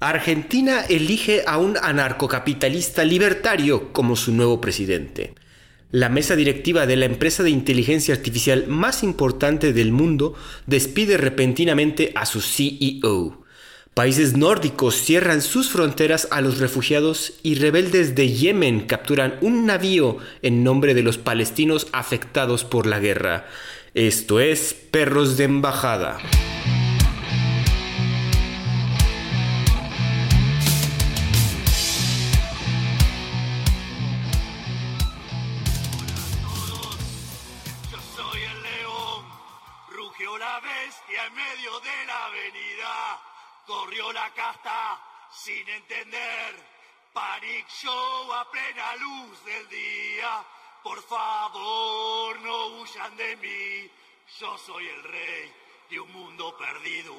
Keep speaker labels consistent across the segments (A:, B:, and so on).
A: Argentina elige a un anarcocapitalista libertario como su nuevo presidente. La mesa directiva de la empresa de inteligencia artificial más importante del mundo despide repentinamente a su CEO. Países nórdicos cierran sus fronteras a los refugiados y rebeldes de Yemen capturan un navío en nombre de los palestinos afectados por la guerra. Esto es Perros de Embajada.
B: La casta sin entender. Panic Show a plena luz del día. Por favor, no huyan de mí. Yo soy el rey de un mundo perdido.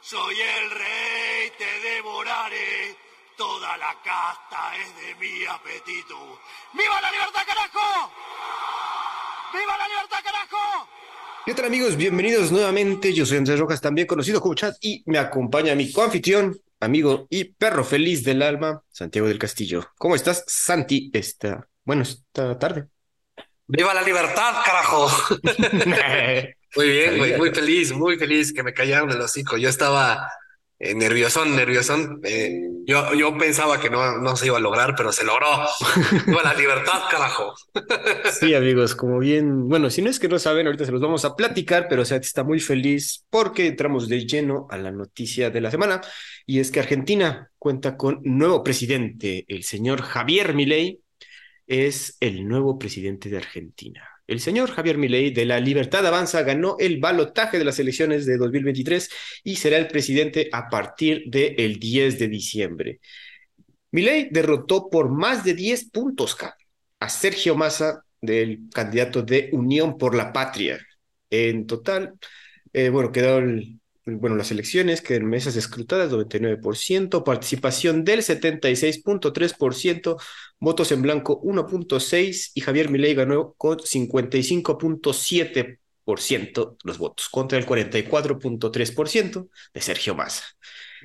B: Soy el rey, te devoraré. Toda la casta es de mi apetito. ¡Viva la libertad, carajo! ¡Viva la libertad, carajo!
A: ¿Qué tal amigos? Bienvenidos nuevamente. Yo soy Andrés Rojas, también conocido como Chat, y me acompaña mi coanfitrión, amigo y perro feliz del alma, Santiago del Castillo. ¿Cómo estás, Santi, esta, bueno, esta tarde?
C: ¡Viva la libertad, carajo! muy bien, muy, muy feliz, muy feliz que me callaron el hocico. Yo estaba eh, nerviosón, nerviosón. Eh, yo, yo pensaba que no, no se iba a lograr, pero se logró. ¡Viva la libertad, carajo!
A: sí, amigos, como bien, bueno, si no es que no saben, ahorita se los vamos a platicar, pero o sea, está muy feliz porque entramos de lleno a la noticia de la semana y es que Argentina cuenta con nuevo presidente, el señor Javier Milei es el nuevo presidente de Argentina. El señor Javier Milei de la Libertad Avanza ganó el balotaje de las elecciones de 2023 y será el presidente a partir del 10 de diciembre. Milei derrotó por más de 10 puntos a Sergio Massa del candidato de Unión por la Patria. En total, eh, bueno, quedaron bueno, las elecciones, que en mesas escrutadas 99%, participación del 76.3%, votos en blanco 1.6% y Javier Milei ganó con 55.7% los votos contra el 44.3% de Sergio Massa.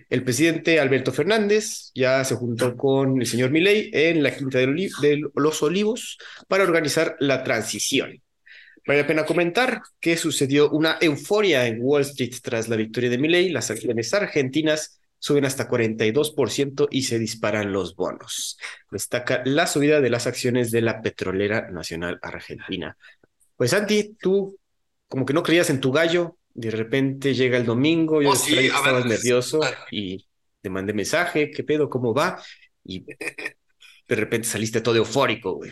A: El presidente Alberto Fernández ya se juntó con el señor Milei en la Quinta de los Olivos para organizar la transición. Vale la pena comentar que sucedió una euforia en Wall Street tras la victoria de Milley. Las acciones argentinas suben hasta 42% y se disparan los bonos. Destaca la subida de las acciones de la Petrolera Nacional Argentina. Pues Santi, tú como que no creías en tu gallo, de repente llega el domingo, yo oh, estabas nervioso y te mandé mensaje, ¿qué pedo? ¿Cómo va? Y de repente saliste todo eufórico, güey.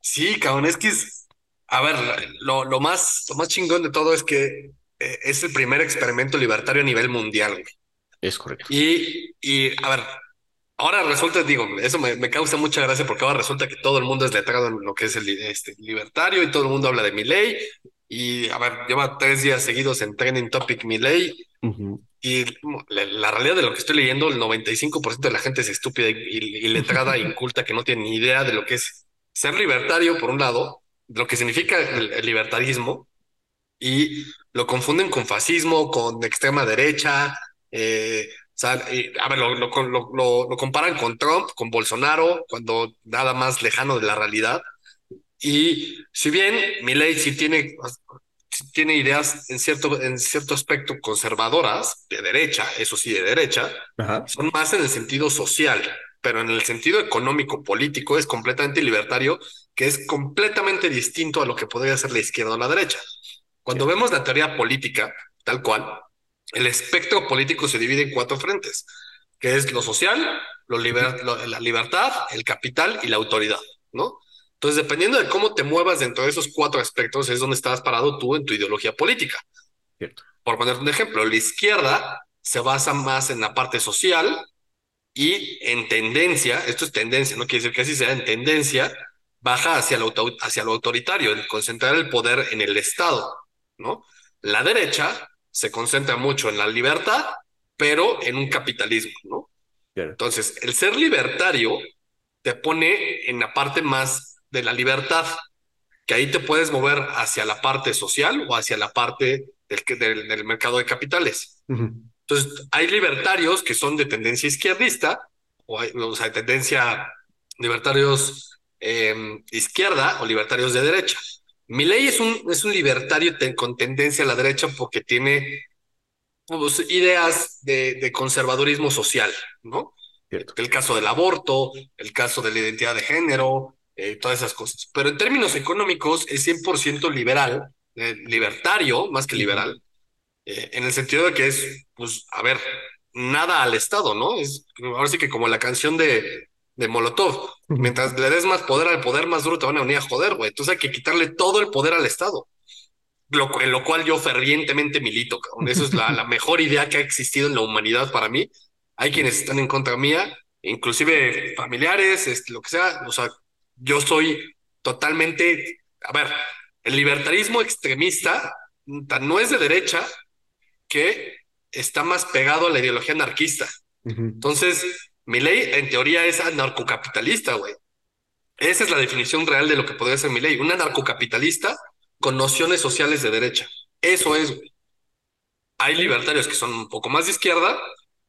C: Sí, cabrón, es que es, a ver, lo, lo, más, lo más chingón de todo es que eh, es el primer experimento libertario a nivel mundial.
A: Es correcto.
C: Y, y a ver, ahora resulta, digo, eso me, me, causa mucha gracia porque ahora resulta que todo el mundo es letrado en lo que es el este, libertario y todo el mundo habla de mi ley. Y a ver, lleva tres días seguidos en Trending Topic mi ley. Y la, realidad de lo que estoy leyendo, el 95% de la gente es estúpida y, y letrada inculta que no tiene ni idea de lo que es ser libertario, por un lado, lo que significa el, libertarismo y lo confunden con fascismo, con extrema derecha. Eh, a ver, lo, lo, comparan con Trump, con Bolsonaro, cuando nada más lejano de la realidad. Y si bien ley sí tiene, tiene ideas en cierto, en cierto aspecto conservadoras, de derecha, eso sí, de derecha, son más en el sentido social, pero en el sentido económico, político, es completamente libertario que es completamente distinto a lo que podría ser la izquierda o la derecha. Cuando vemos la teoría política, tal cual, el espectro político se divide en cuatro frentes, que es lo social, lo la libertad, el capital y la autoridad, ¿no? Entonces, dependiendo de cómo te muevas dentro de esos cuatro aspectos, es donde estás parado tú en tu ideología política. Por poner un ejemplo, la izquierda se basa más en la parte social y en tendencia, esto es tendencia, no quiere decir que así sea, en tendencia baja hacia lo, hacia lo autoritario, el concentrar el poder en el Estado, ¿no? La derecha se concentra mucho en la libertad, pero en un capitalismo, ¿no? Entonces, el ser libertario te pone en la parte más de la libertad, que ahí te puedes mover hacia la parte social o hacia la parte del, del, mercado de capitales. Entonces, hay libertarios que son de tendencia izquierdista, o, hay, o sea, de tendencia libertarios eh, izquierda o libertarios de derecha. Milei es un, es un libertario ten, con tendencia a la derecha porque tiene pues, ideas de, de, conservadurismo social, ¿no? Cierto. El caso del aborto, el caso de la identidad de género, eh, todas esas cosas. Pero en términos económicos es 100% liberal, eh, libertario más que liberal, eh, en el sentido de que es, pues, a ver, nada al Estado, ¿no? Es ahora sí que como la canción de, de Molotov, mientras le des más poder al poder, más duro te van a venir a joder, güey. Entonces hay que quitarle todo el poder al Estado. Lo, en lo cual yo fervientemente milito, cabrón. Eso es la, la mejor idea que ha existido en la humanidad para mí. Hay quienes están en contra mía, inclusive familiares, este, lo que sea. O sea, yo soy totalmente, a ver, el libertarismo extremista no es de derecha que está más pegado a la ideología anarquista. Entonces, mi ley en teoría es anarcocapitalista, güey. Esa es la definición real de lo que podría ser mi ley. Un anarcocapitalista con nociones sociales de derecha. Eso es, güey. Hay libertarios que son un poco más de izquierda,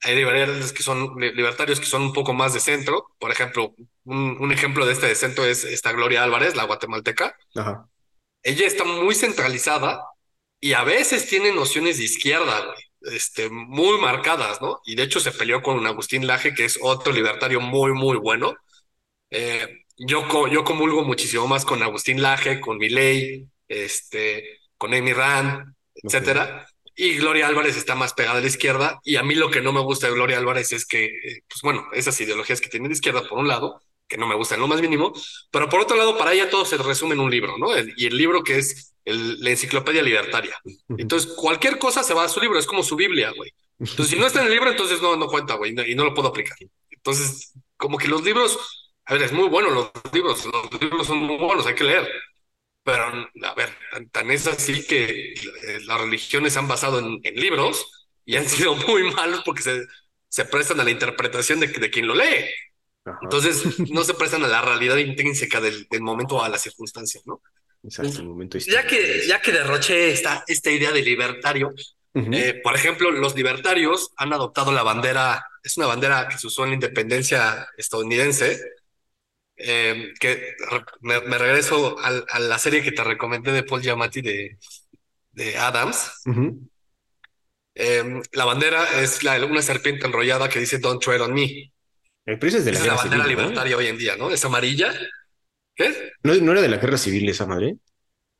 C: hay libertarios que son libertarios que son un poco más de centro. Por ejemplo, un, un ejemplo de este de centro es esta Gloria Álvarez, la guatemalteca. Ajá. Ella está muy centralizada y a veces tiene nociones de izquierda, güey, este, muy marcadas, ¿no? Y de hecho se peleó con un Agustín Laje, que es otro libertario muy, muy bueno. Eh, yo, yo comulgo muchísimo más con Agustín Laje, con Milei, este, con Amy Rand, etcétera. Okay. Y Gloria Álvarez está más pegada a la izquierda. Y a mí lo que no me gusta de Gloria Álvarez es que, pues bueno, esas ideologías que tiene de izquierda, por un lado, que no me gustan lo más mínimo, pero por otro lado, para ella todo se resume en un libro, ¿no? Y el libro que es el, la enciclopedia libertaria. Entonces, cualquier cosa se va a su libro, es como su Biblia, güey. Entonces, si no está en el libro, entonces no, no cuenta, güey, y no lo puedo aplicar. Entonces, como que los libros, a ver, es muy bueno los libros, los libros son muy buenos, hay que leer. Pero, a ver, tan, tan es así que las religiones se han basado en, en, libros y han sido muy malos porque se, se prestan a la interpretación de, de quien lo lee. Ajá. Entonces, no se prestan a la realidad intrínseca del, del momento a las circunstancias, ¿no?
A: Exacto, el momento
C: ya que, ya que derroché esta, esta idea de libertario, uh -huh. eh, por ejemplo, los libertarios han adoptado la bandera, es una bandera que se usó en la independencia estadounidense, eh, que me, me regreso a, a, la serie que te recomendé de Paul Giamatti de, de Adams. Uh -huh. eh, la bandera es la, una serpiente enrollada que dice Don't tread on me.
A: El precio es de la,
C: es la bandera civil, libertaria ¿no? hoy en día, ¿no? Es amarilla. ¿Qué?
A: ¿No, ¿No, era de la guerra civil esa madre?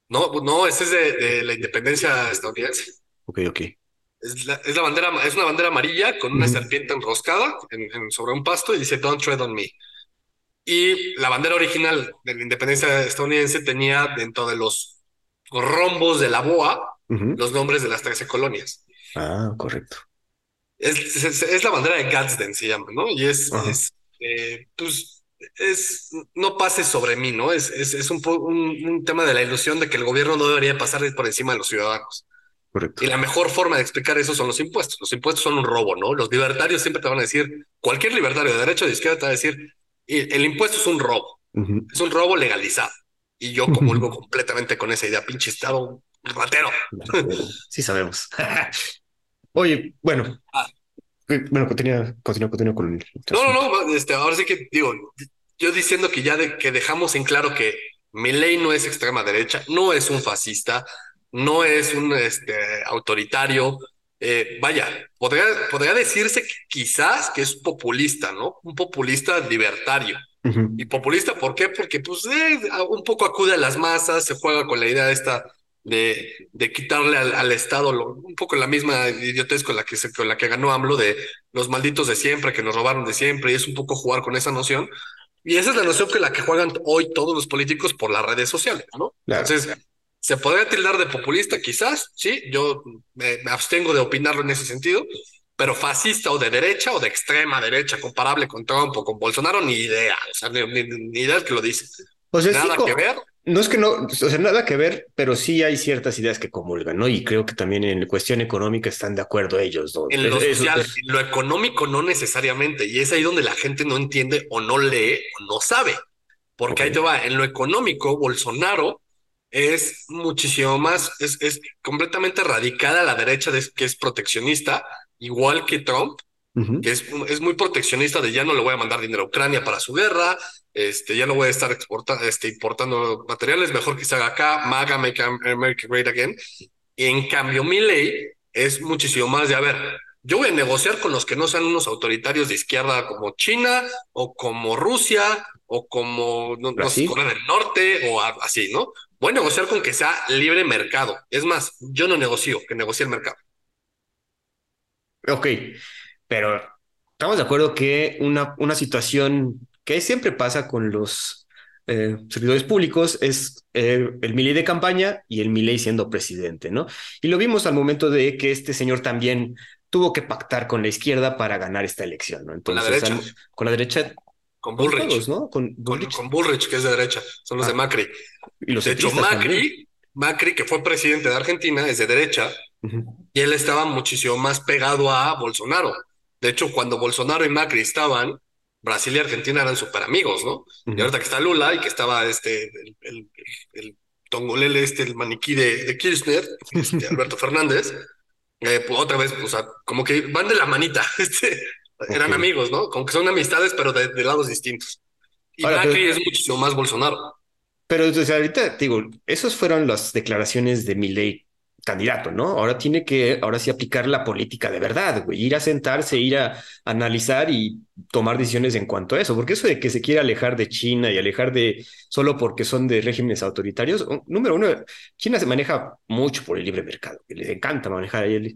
C: No, no, ese es de, de la independencia estadounidense.
A: Ok, ok.
C: Es, la, es, la bandera, es una bandera amarilla con una serpiente enroscada en, en, sobre un pasto y dice Don't tread on me. Y la bandera original de la independencia estadounidense tenía dentro de los rombos de la boa uh -huh. los nombres de las 13 colonias.
A: Ah, correcto.
C: Es, es, es la bandera de Gadsden, se llama, ¿no? Y es, eh, pues, es, no pases sobre mí, ¿no? Es, es, es un, un, un, tema de la ilusión de que el gobierno no debería pasar por encima de los ciudadanos.
A: Correcto.
C: Y la mejor forma de explicar eso son los impuestos. Los impuestos son un robo, ¿no? Los libertarios siempre te van a decir, cualquier libertario de derecha o de izquierda te va a decir, el impuesto es un robo. Uh -huh. Es un robo legalizado. Y yo comulgo uh -huh. completamente con esa idea, pinche estado ratero.
A: Sí sabemos. Oye, bueno. Ah. Bueno, continúa, continúa, continúa con el...
C: No, no, no, este, ahora sí que digo, yo diciendo que ya de, que dejamos en claro que Milei no es extrema derecha, no es un fascista, no es un este, autoritario, eh, vaya, podría, podría decirse que quizás que es populista, ¿no? Un populista libertario. Uh -huh. Y populista, ¿por qué? Porque pues eh, un poco acude a las masas, se juega con la idea esta de, de quitarle al, al Estado lo, un poco la misma idiotez con la que se, con la que ganó AMLO de los malditos de siempre, que nos robaron de siempre, y es un poco jugar con esa noción. Y esa es la noción que la que juegan hoy todos los políticos por las redes sociales, ¿no? Claro. Entonces, ¿se podría tildar de populista? Quizás, sí, yo me, me abstengo de opinarlo en ese sentido, pero fascista o de derecha o de extrema derecha, comparable con Trump o con Bolsonaro, ni idea, o sea, ni, ni, ni idea que lo dice.
A: Pues
C: Nada
A: sí,
C: que ver.
A: No es que no, o sea, nada que ver, pero sí hay ciertas ideas que comulgan, ¿no? Y creo que también en la cuestión económica están de acuerdo ellos dos.
C: En lo social, es... en lo económico no necesariamente, y es ahí donde la gente no entiende o no lee o no sabe. Porque okay. ahí te va, en lo económico, Bolsonaro es muchísimo más, es, es completamente radicada a la derecha, de, que es proteccionista, igual que Trump, que es, es, muy proteccionista de ya no le voy a mandar dinero a Ucrania para su guerra, este, ya no voy a estar exportando, este, importando materiales, mejor que se haga acá, MAGA, Make America Great Again. Y en cambio, mi ley es muchísimo más de, a ver, yo voy a negociar con los que no sean unos autoritarios de izquierda como China o como Rusia o como no, Corea del Norte o así, ¿no? Voy a negociar con que sea libre mercado. Es más, yo no negocio, que negocie el mercado.
A: Ok, pero estamos de acuerdo que una, una situación que siempre pasa con los eh, servidores públicos es eh, el Milei de campaña y el Milei siendo presidente, ¿no? Y lo vimos al momento de que este señor también tuvo que pactar con la izquierda para ganar esta elección, ¿no?
C: Entonces, con la derecha.
A: con la derecha.
C: Con Bullrich. ¿no? Con Bullrich. Con, Bullrich, que es de derecha. Son los de ah. Macri. Y los de hecho, Macri, Macri, que fue presidente de Argentina, es de derecha. Y él estaba muchísimo más pegado a Bolsonaro. De hecho, cuando Bolsonaro y Macri estaban, Brasil y Argentina eran súper amigos, ¿no? Y ahorita que está Lula y que estaba este, el, el, tongolele, este, el maniquí de, Kirchner, este, Alberto Fernández, eh, pues otra vez, o sea, como que van de la manita, este, eran amigos, ¿no? Como que son amistades, pero de, lados distintos. Y Macri es muchísimo más Bolsonaro.
A: Pero entonces, ahorita digo, esas fueron las declaraciones de Milei candidato, ¿no? Ahora tiene que, ahora sí aplicar la política de verdad, güey, ir a sentarse, ir a analizar y tomar decisiones en cuanto a eso, porque eso de que se quiere alejar de China y alejar de solo porque son de regímenes autoritarios, número uno, China se maneja mucho por el libre mercado, que les encanta manejar ahí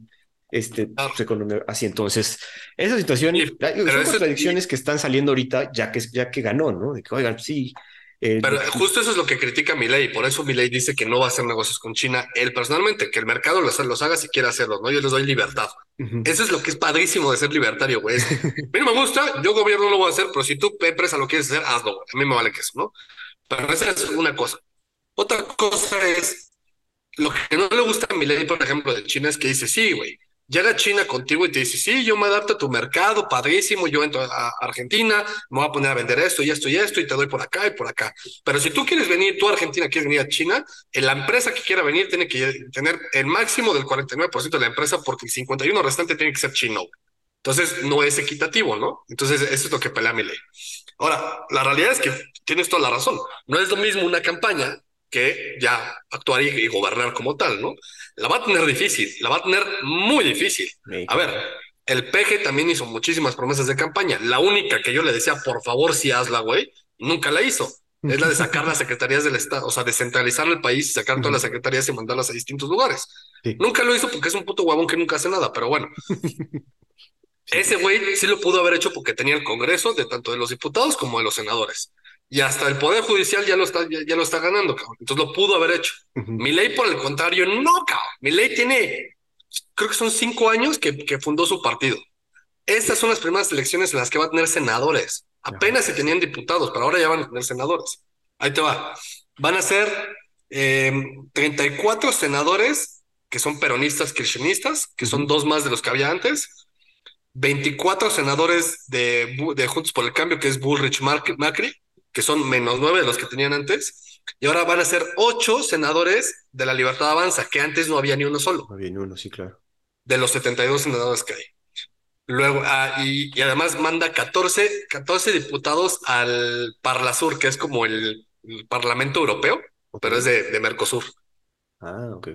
A: este, su economía así. Entonces, esa situación, son contradicciones que están saliendo ahorita ya que, ya que ganó, ¿no? De que, oigan, sí,
C: eh, Pero justo eso es lo que critica Milei, por eso Milei dice que no va a hacer negocios con China, él personalmente, que el mercado los, los haga si quiere hacerlos, ¿no? Yo les doy libertad. Eso es lo que es padrísimo de ser libertario, güey. a mí no me gusta, yo gobierno no lo voy a hacer, pero si tú empresa lo quieres hacer, hazlo, A mí me vale que eso, ¿no? Pero esa es una cosa. Otra cosa es, lo que no le gusta a Milei, por ejemplo, de China es que dice, sí, güey, llega China contigo y te dice, sí, yo me adapto a tu mercado, padrísimo, yo entro a Argentina, me voy a poner a vender esto y esto y esto y te doy por acá y por acá. Pero si tú quieres venir, tú a Argentina quieres venir a China, la empresa que quiera venir tiene que tener el máximo del 49% de la empresa porque el 51% restante tiene que ser chino. Entonces no es equitativo, ¿no? Entonces eso es lo que pelea mi ley. Ahora, la realidad es que tienes toda la razón. No es lo mismo una campaña que ya actuar y, gobernar como tal, ¿no? La va a tener difícil, la va a tener muy difícil. A ver, el PG también hizo muchísimas promesas de campaña. La única que yo le decía, por favor, si hazla, güey, nunca la hizo. Es la de sacar las secretarías del Estado, o sea, descentralizar el país, sacar todas las secretarías y mandarlas a distintos lugares. Nunca lo hizo porque es un puto guabón que nunca hace nada, pero bueno. Ese güey sí lo pudo haber hecho porque tenía el Congreso de tanto de los diputados como de los senadores y hasta el Poder Judicial ya lo está, ya, lo está ganando, cabrón. Entonces lo pudo haber hecho. Mi ley, por el contrario, no, cabrón. Mi ley tiene, creo que son cinco años que, que, fundó su partido. Estas son las primeras elecciones en las que va a tener senadores. Apenas se tenían diputados, pero ahora ya van a tener senadores. Ahí te va. Van a ser 34 em, senadores que son peronistas kirchneristas, que son dos más de los que había antes. 24 senadores de, de Juntos por el Cambio, que es Bullrich Macri, que son menos nueve de los que tenían antes, y ahora van a ser ocho senadores de la Libertad Avanza, que antes no había ni uno solo.
A: No había ni uno, sí, claro.
C: De los 72 senadores que hay. Luego, ah, y, además manda 14, 14 diputados al Parlasur, que es como el, Parlamento Europeo, pero es de, Mercosur.
A: Ah, ok,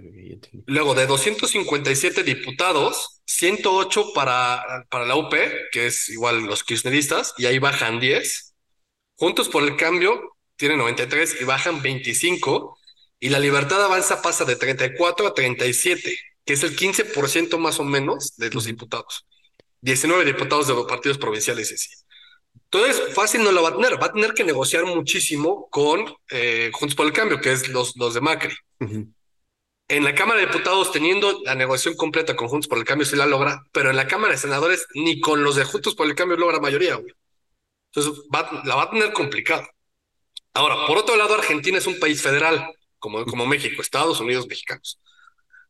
C: Luego, de 257 diputados, 108 para, para la UP, que es igual los kirchneristas, y ahí bajan 10 Juntos por el Cambio tiene 93 y bajan 25. Y la Libertad Avanza pasa de 34 a 37, que es el 15% más o menos de los diputados. 19 diputados de los partidos provinciales y así. Entonces, fácil no lo va a tener. Va a tener que negociar muchísimo con eh, Juntos por el Cambio, que es los, los de Macri. En la Cámara de Diputados, teniendo la negociación completa con Juntos por el Cambio, se la logra, pero en la Cámara de Senadores, ni con los de Juntos por el Cambio logra mayoría, güey. Entonces la va a tener complicada. Ahora, por otro lado, Argentina es un país federal, como, como México, Estados Unidos, mexicanos.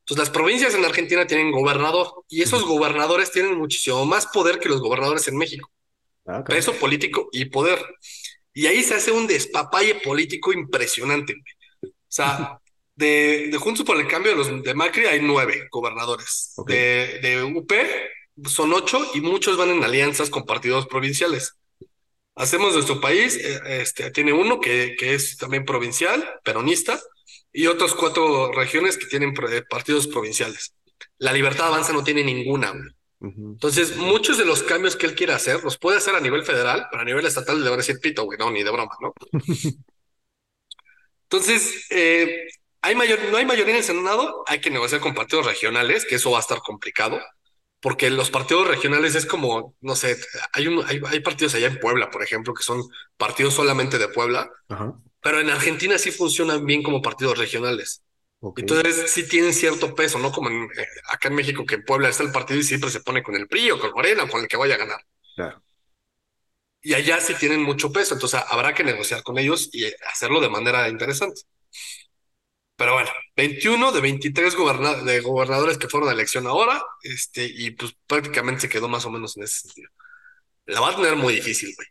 C: Entonces las provincias en Argentina tienen gobernador y esos gobernadores tienen muchísimo más poder que los gobernadores en México. Ah, Peso político y poder. Y ahí se hace un despapalle político impresionante. O sea, de, de Juntos por el Cambio de los de Macri hay nueve gobernadores. De, de UP son ocho y muchos van en alianzas con partidos provinciales. Hacemos nuestro país, eh, este, tiene uno que, que es también provincial, peronista, y otros cuatro regiones que tienen eh, partidos provinciales. La Libertad Avanza no tiene ninguna. Entonces, muchos de los cambios que él quiere hacer los puede hacer a nivel federal, pero a nivel estatal le va a decir pito, güey, no, ni de broma, ¿no? Entonces, eh, hay mayor, no hay mayoría en el Senado, hay que negociar con partidos regionales, que eso va a estar complicado, porque los partidos regionales es como, no sé, hay, un, hay, hay partidos allá en Puebla, por ejemplo, que son partidos solamente de Puebla, pero en Argentina sí funcionan bien como partidos regionales. Entonces sí tienen cierto peso, no como en, eh, acá en México que en Puebla está el partido y siempre se pone con el PRI o con Morena o con el que vaya a ganar.
A: Claro.
C: Y allá sí tienen mucho peso, entonces habrá que negociar con ellos y hacerlo de manera interesante. Pero bueno, 21 de 23 de gobernadores que fueron a elección ahora, este, y pues prácticamente se quedó más o menos en ese sentido. La va a tener muy difícil, güey.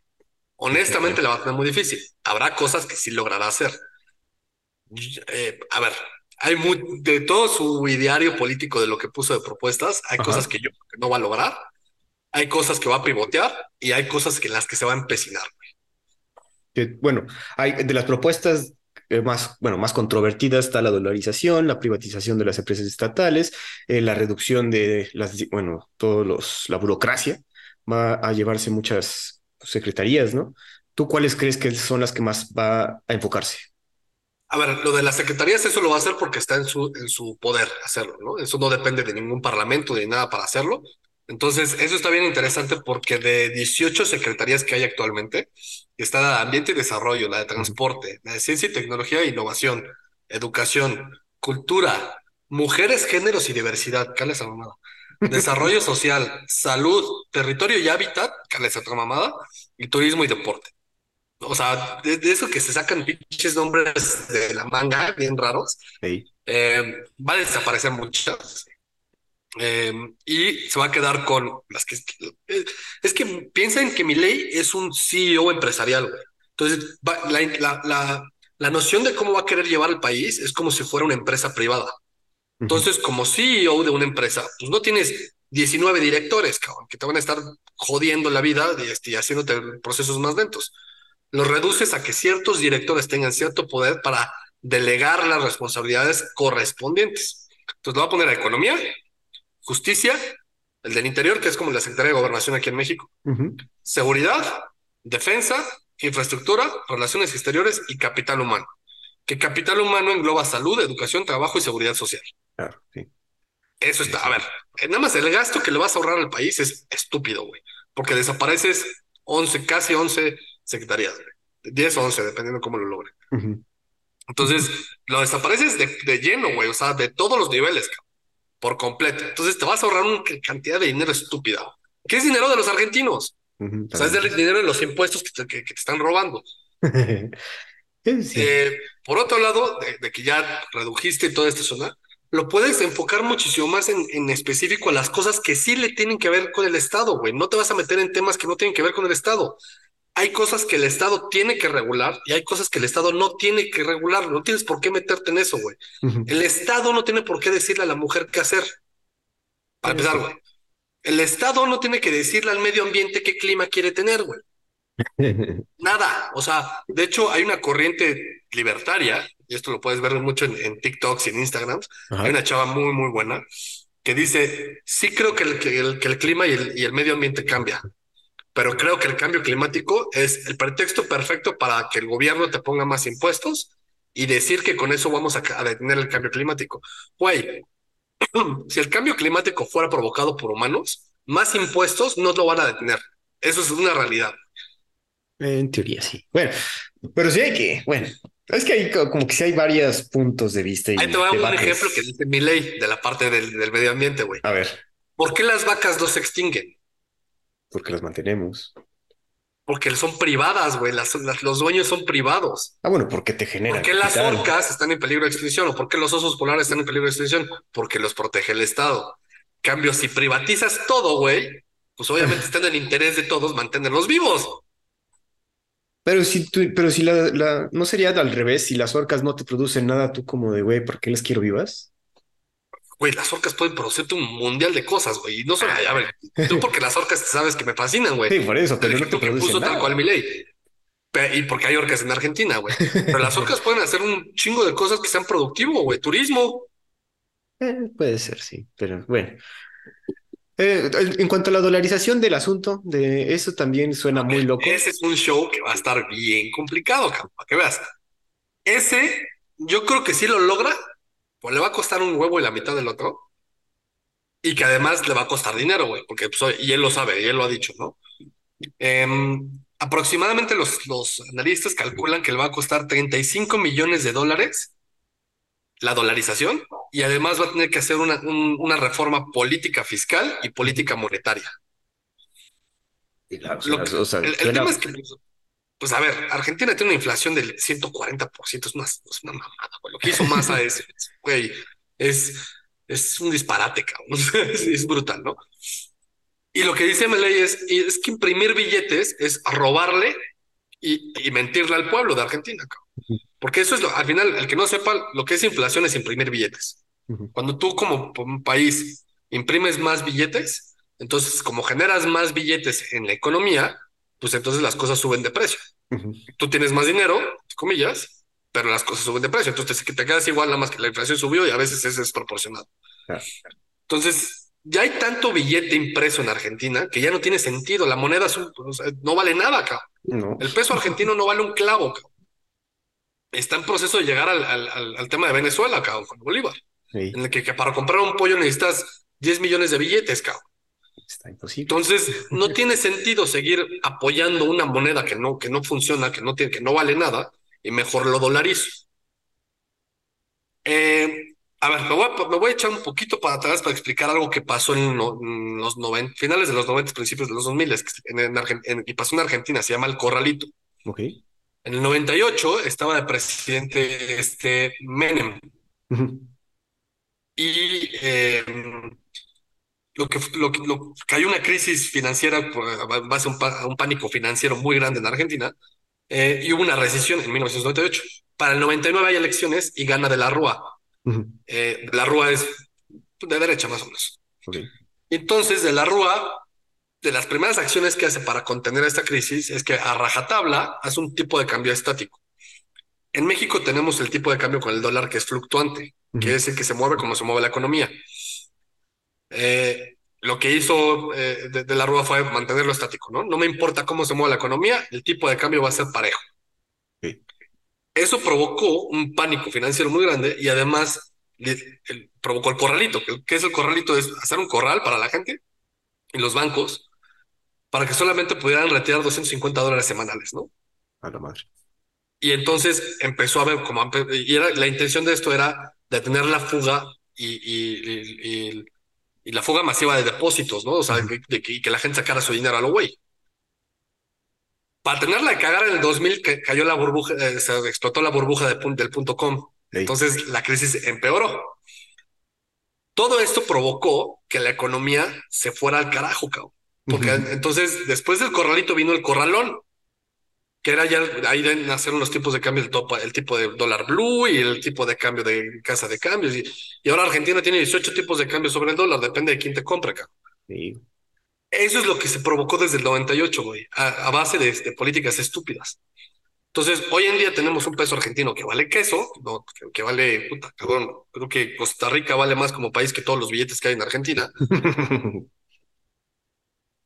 C: Honestamente, la va a tener muy difícil. Habrá cosas que sí logrará hacer. Eh, a ver, hay muy, de todo su ideario político de lo que puso de propuestas, hay cosas que yo que no va a lograr, hay cosas que va a pivotear y hay cosas que en las que se va a empecinar.
A: Que, bueno, hay de las propuestas eh, más, bueno, más controvertidas está la dolarización, la privatización de las empresas estatales, eh, la reducción de las, bueno, todos los, la burocracia va a llevarse muchas secretarías, ¿no? ¿Tú cuáles crees que son las que más va a enfocarse?
C: A ver, lo de las secretarías, eso lo va a hacer porque está en su, en su poder hacerlo, ¿no? Eso no depende de ningún parlamento ni nada para hacerlo. Entonces, eso está bien interesante porque de 18 secretarías que hay actualmente, está la de Ambiente y Desarrollo, la de Transporte, la de Ciencia y Tecnología e Innovación, Educación, Cultura, Mujeres, Géneros y Diversidad, ¿qué les mamada? Desarrollo Social, Salud, Territorio y Hábitat, ¿qué les otra mamada? Y Turismo y Deporte. O sea, de, eso que se sacan pinches nombres de la manga bien raros, eh, va a desaparecer muchas. Eh, y se va a quedar con las que es que piensen que mi ley es un CEO empresarial. Entonces, la, la, la, noción de cómo va a querer llevar el país es como si fuera una empresa privada. Entonces, como CEO de una empresa, pues no tienes 19 directores, cabrón, que te van a estar jodiendo la vida y, este, haciéndote procesos más lentos lo reduces a que ciertos directores tengan cierto poder para delegar las responsabilidades correspondientes. Entonces, lo va a poner a economía, justicia, el del interior, que es como la Secretaría de Gobernación aquí en México, seguridad, defensa, infraestructura, relaciones exteriores y capital humano. Que capital humano engloba salud, educación, trabajo y seguridad social.
A: Claro, sí.
C: Eso está, a ver, nada más el gasto que le vas a ahorrar al país es estúpido, güey, porque desapareces 11, casi 11 secretarías, 10 o 11, dependiendo cómo lo logre. Entonces, lo desapareces de, lleno, güey, o sea, de todos los niveles, por completo. Entonces, te vas a ahorrar una cantidad de dinero estúpida. ¿Qué es dinero de los argentinos? o sea, es el dinero de los impuestos que te, están robando. Eh, por otro lado, de, que ya redujiste toda esta zona, lo puedes enfocar muchísimo más en, en, específico a las cosas que sí le tienen que ver con el Estado, güey. No te vas a meter en temas que no tienen que ver con el Estado hay cosas que el Estado tiene que regular y hay cosas que el Estado no tiene que regular. No tienes por qué meterte en eso, güey. El Estado no tiene por qué decirle a la mujer qué hacer. Para empezar, güey. El Estado no tiene que decirle al medio ambiente qué clima quiere tener, güey. Nada. O sea, de hecho, hay una corriente libertaria, y esto lo puedes ver mucho en, en TikToks y en Instagram. Hay una chava muy, muy buena que dice: Sí, creo que el, que el, clima y el, y el medio ambiente cambia pero creo que el cambio climático es el pretexto perfecto para que el gobierno te ponga más impuestos y decir que con eso vamos a, detener el cambio climático. Güey, si el cambio climático fuera provocado por humanos, más impuestos no lo van a detener. Eso es una realidad.
A: En teoría sí. Bueno, pero sí hay que, bueno, es que hay como que sí hay varios puntos de vista. Y
C: Ahí te voy a dar un ejemplo que dice mi ley de la parte del, del medio ambiente, güey.
A: A ver.
C: ¿Por qué las vacas no se extinguen?
A: Porque las mantenemos.
C: Porque son privadas, güey. Las, los dueños son privados.
A: Ah, bueno, porque te generan.
C: ¿Por qué las orcas están en peligro de extinción? ¿O por qué los osos polares están en peligro de extinción? Porque los protege el Estado. Cambio, si privatizas todo, güey, pues obviamente está en el interés de todos mantenerlos vivos.
A: Pero si tú, pero si la, la, no sería al revés, si las orcas no te producen nada, tú como de güey, ¿por qué les quiero vivas?
C: Güey, las orcas pueden producirte un mundial de cosas, güey. Y no solo, a ver, tú porque las orcas sabes que me fascinan, güey.
A: Sí, por eso, pero no te
C: que puso tal cual mi ley. Y porque hay orcas en Argentina, güey. Pero las orcas pueden hacer un chingo de cosas que sean productivo, güey. Turismo.
A: Eh, puede ser, sí, pero bueno. Eh, en cuanto a la dolarización del asunto, de eso también suena muy loco.
C: Ese es un show que va a estar bien complicado, cabrón, para que veas. Ese, yo creo que si lo logra, pues le va a costar un huevo y la mitad del otro. Y que además le va a costar dinero, güey, porque pues, y él lo sabe, y él lo ha dicho, ¿no? Em, aproximadamente los, los analistas calculan que le va a costar 35 millones de dólares la dolarización y además va a tener que hacer una, un- una reforma política fiscal y política monetaria.
A: Y la- o
C: Lo
A: sea,
C: que-
A: o sea,
C: el, el
A: suena-
C: tema es que, pues, a ver, Argentina tiene una inflación del 140%, es una, es una mamada, güey. Lo que hizo Massa es, güey, es, es un disparate, cabrón. Es, es brutal, ¿no? Y lo que dice Meley es, es que imprimir billetes es robarle y, y mentirle al pueblo de Argentina, cabrón. Porque eso es lo, al final, el que no sepa lo que es inflación es imprimir billetes. Cuando tú como un país imprimes más billetes, entonces como generas más billetes en la economía, pues entonces las cosas suben de precio. Tú tienes más dinero, comillas, pero las cosas suben de precio. Entonces te, te quedas igual, nada más que la inflación subió y a veces es desproporcionado. Entonces, ya hay tanto billete impreso en Argentina que ya no tiene sentido. La moneda es un- o sea, no vale nada.
A: No.
C: El peso argentino no vale un clavo. cabrón. Está en proceso de llegar al, al- al- al tema de Venezuela, cabrón, con Bolívar,
A: Sí,
C: en el que, que para comprar un pollo necesitas 10 millones de billetes, cabrón.
A: Está imposible.
C: Entonces, no tiene sentido seguir apoyando una moneda que no, que no funciona, que no tiene, que no vale nada, y mejor lo dolarizo. Eh, a ver, me voy a, me voy a echar un poquito para atrás para explicar algo que pasó en, no- en los 90, finales de los 90, principios de los 2000, es que en, en en- y pasó en Argentina, se llama el Corralito.
A: Ok.
C: En el 98 estaba de presidente este Menem y eh, lo que, lo, que- lo- cayó una crisis financiera base a un, a un pánico financiero muy grande en Argentina eh, y hubo una recesión en 1998. Para el 99 hay elecciones y gana de la Rúa.
A: ujú,
C: Eh, de la Rúa es de derecha más o menos.
A: ok.
C: Entonces, de la Rúa, de las primeras acciones que hace para contener esta crisis es que a rajatabla hace un tipo de cambio estático. En México tenemos el tipo de cambio con el dólar que es fluctuante,
A: Ujú.
C: que es el que se mueve como se mueve la economía. Eh, lo que hizo eh, de, de la Rúa fue mantenerlo estático, ¿no? No me importa cómo se mueve la economía, el tipo de cambio va a ser parejo.
A: Sí.
C: Eso provocó un pánico financiero muy grande y además el- provocó el corralito. que- ¿Qué es el corralito? Es hacer un corral para la gente y los bancos para que solamente pudieran retirar 250 dólares semanales, ¿no?
A: A la madre.
C: Y entonces empezó a ver como, y era, la intención de esto era detener la fuga y, y, y- y- y la fuga masiva de depósitos, ¿no? O sea, que, de que, que la gente sacara su dinero a lo güey. Para tenerla de cagar en el 2000 que cayó la burbuja, eh, se explotó la burbuja de del punto com.
A: Sí.
C: Entonces la crisis empeoró. Todo esto provocó que la economía se fuera al carajo, cabrón. Porque entonces, después del corralito vino el corralón, que era ya ahí nacieron los tipos de cambio, el, topo- el tipo de dólar blue y el tipo de cambio de casa de cambios. Y, y ahora Argentina tiene 18 tipos de cambio sobre el dólar, depende de quién te compre, cabrón.
A: Sí.
C: Eso es lo que se provocó desde el 98, güey, a, a base de, de políticas estúpidas. Entonces, hoy en día tenemos un peso argentino que vale queso, no, que, que vale, puta, cabrón, creo que Costa Rica vale más como país que todos los billetes que hay en Argentina.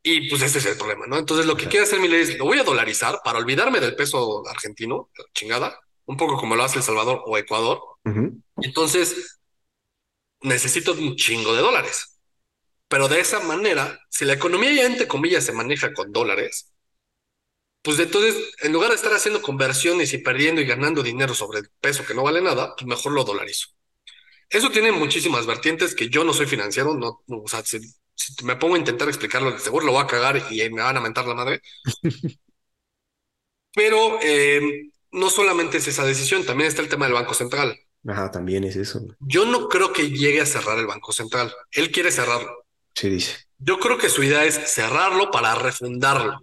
C: Y pues ese es el problema, ¿no? Entonces lo que quiere hacer Milei es, lo voy a dolarizar para olvidarme del peso argentino, chingada, un poco como lo hace El Salvador o Ecuador. Entonces necesito un chingo de dólares. Pero de esa manera, si la economía ya entre comillas se maneja con dólares, pues entonces, en lugar de estar haciendo conversiones y perdiendo y ganando dinero sobre el peso que no vale nada, pues mejor lo dolarizo. Eso tiene muchísimas vertientes que yo no soy financiero, no, no, o sea, si, si me pongo a intentar explicarlo, seguro lo voy a cagar y me van a mentar la madre. Pero eh, no solamente es esa decisión, también está el tema del Banco Central.
A: Ajá, también es eso.
C: Yo no creo que llegue a cerrar el Banco Central. Él quiere cerrarlo.
A: Se dice.
C: Yo creo que su idea es cerrarlo para refundarlo,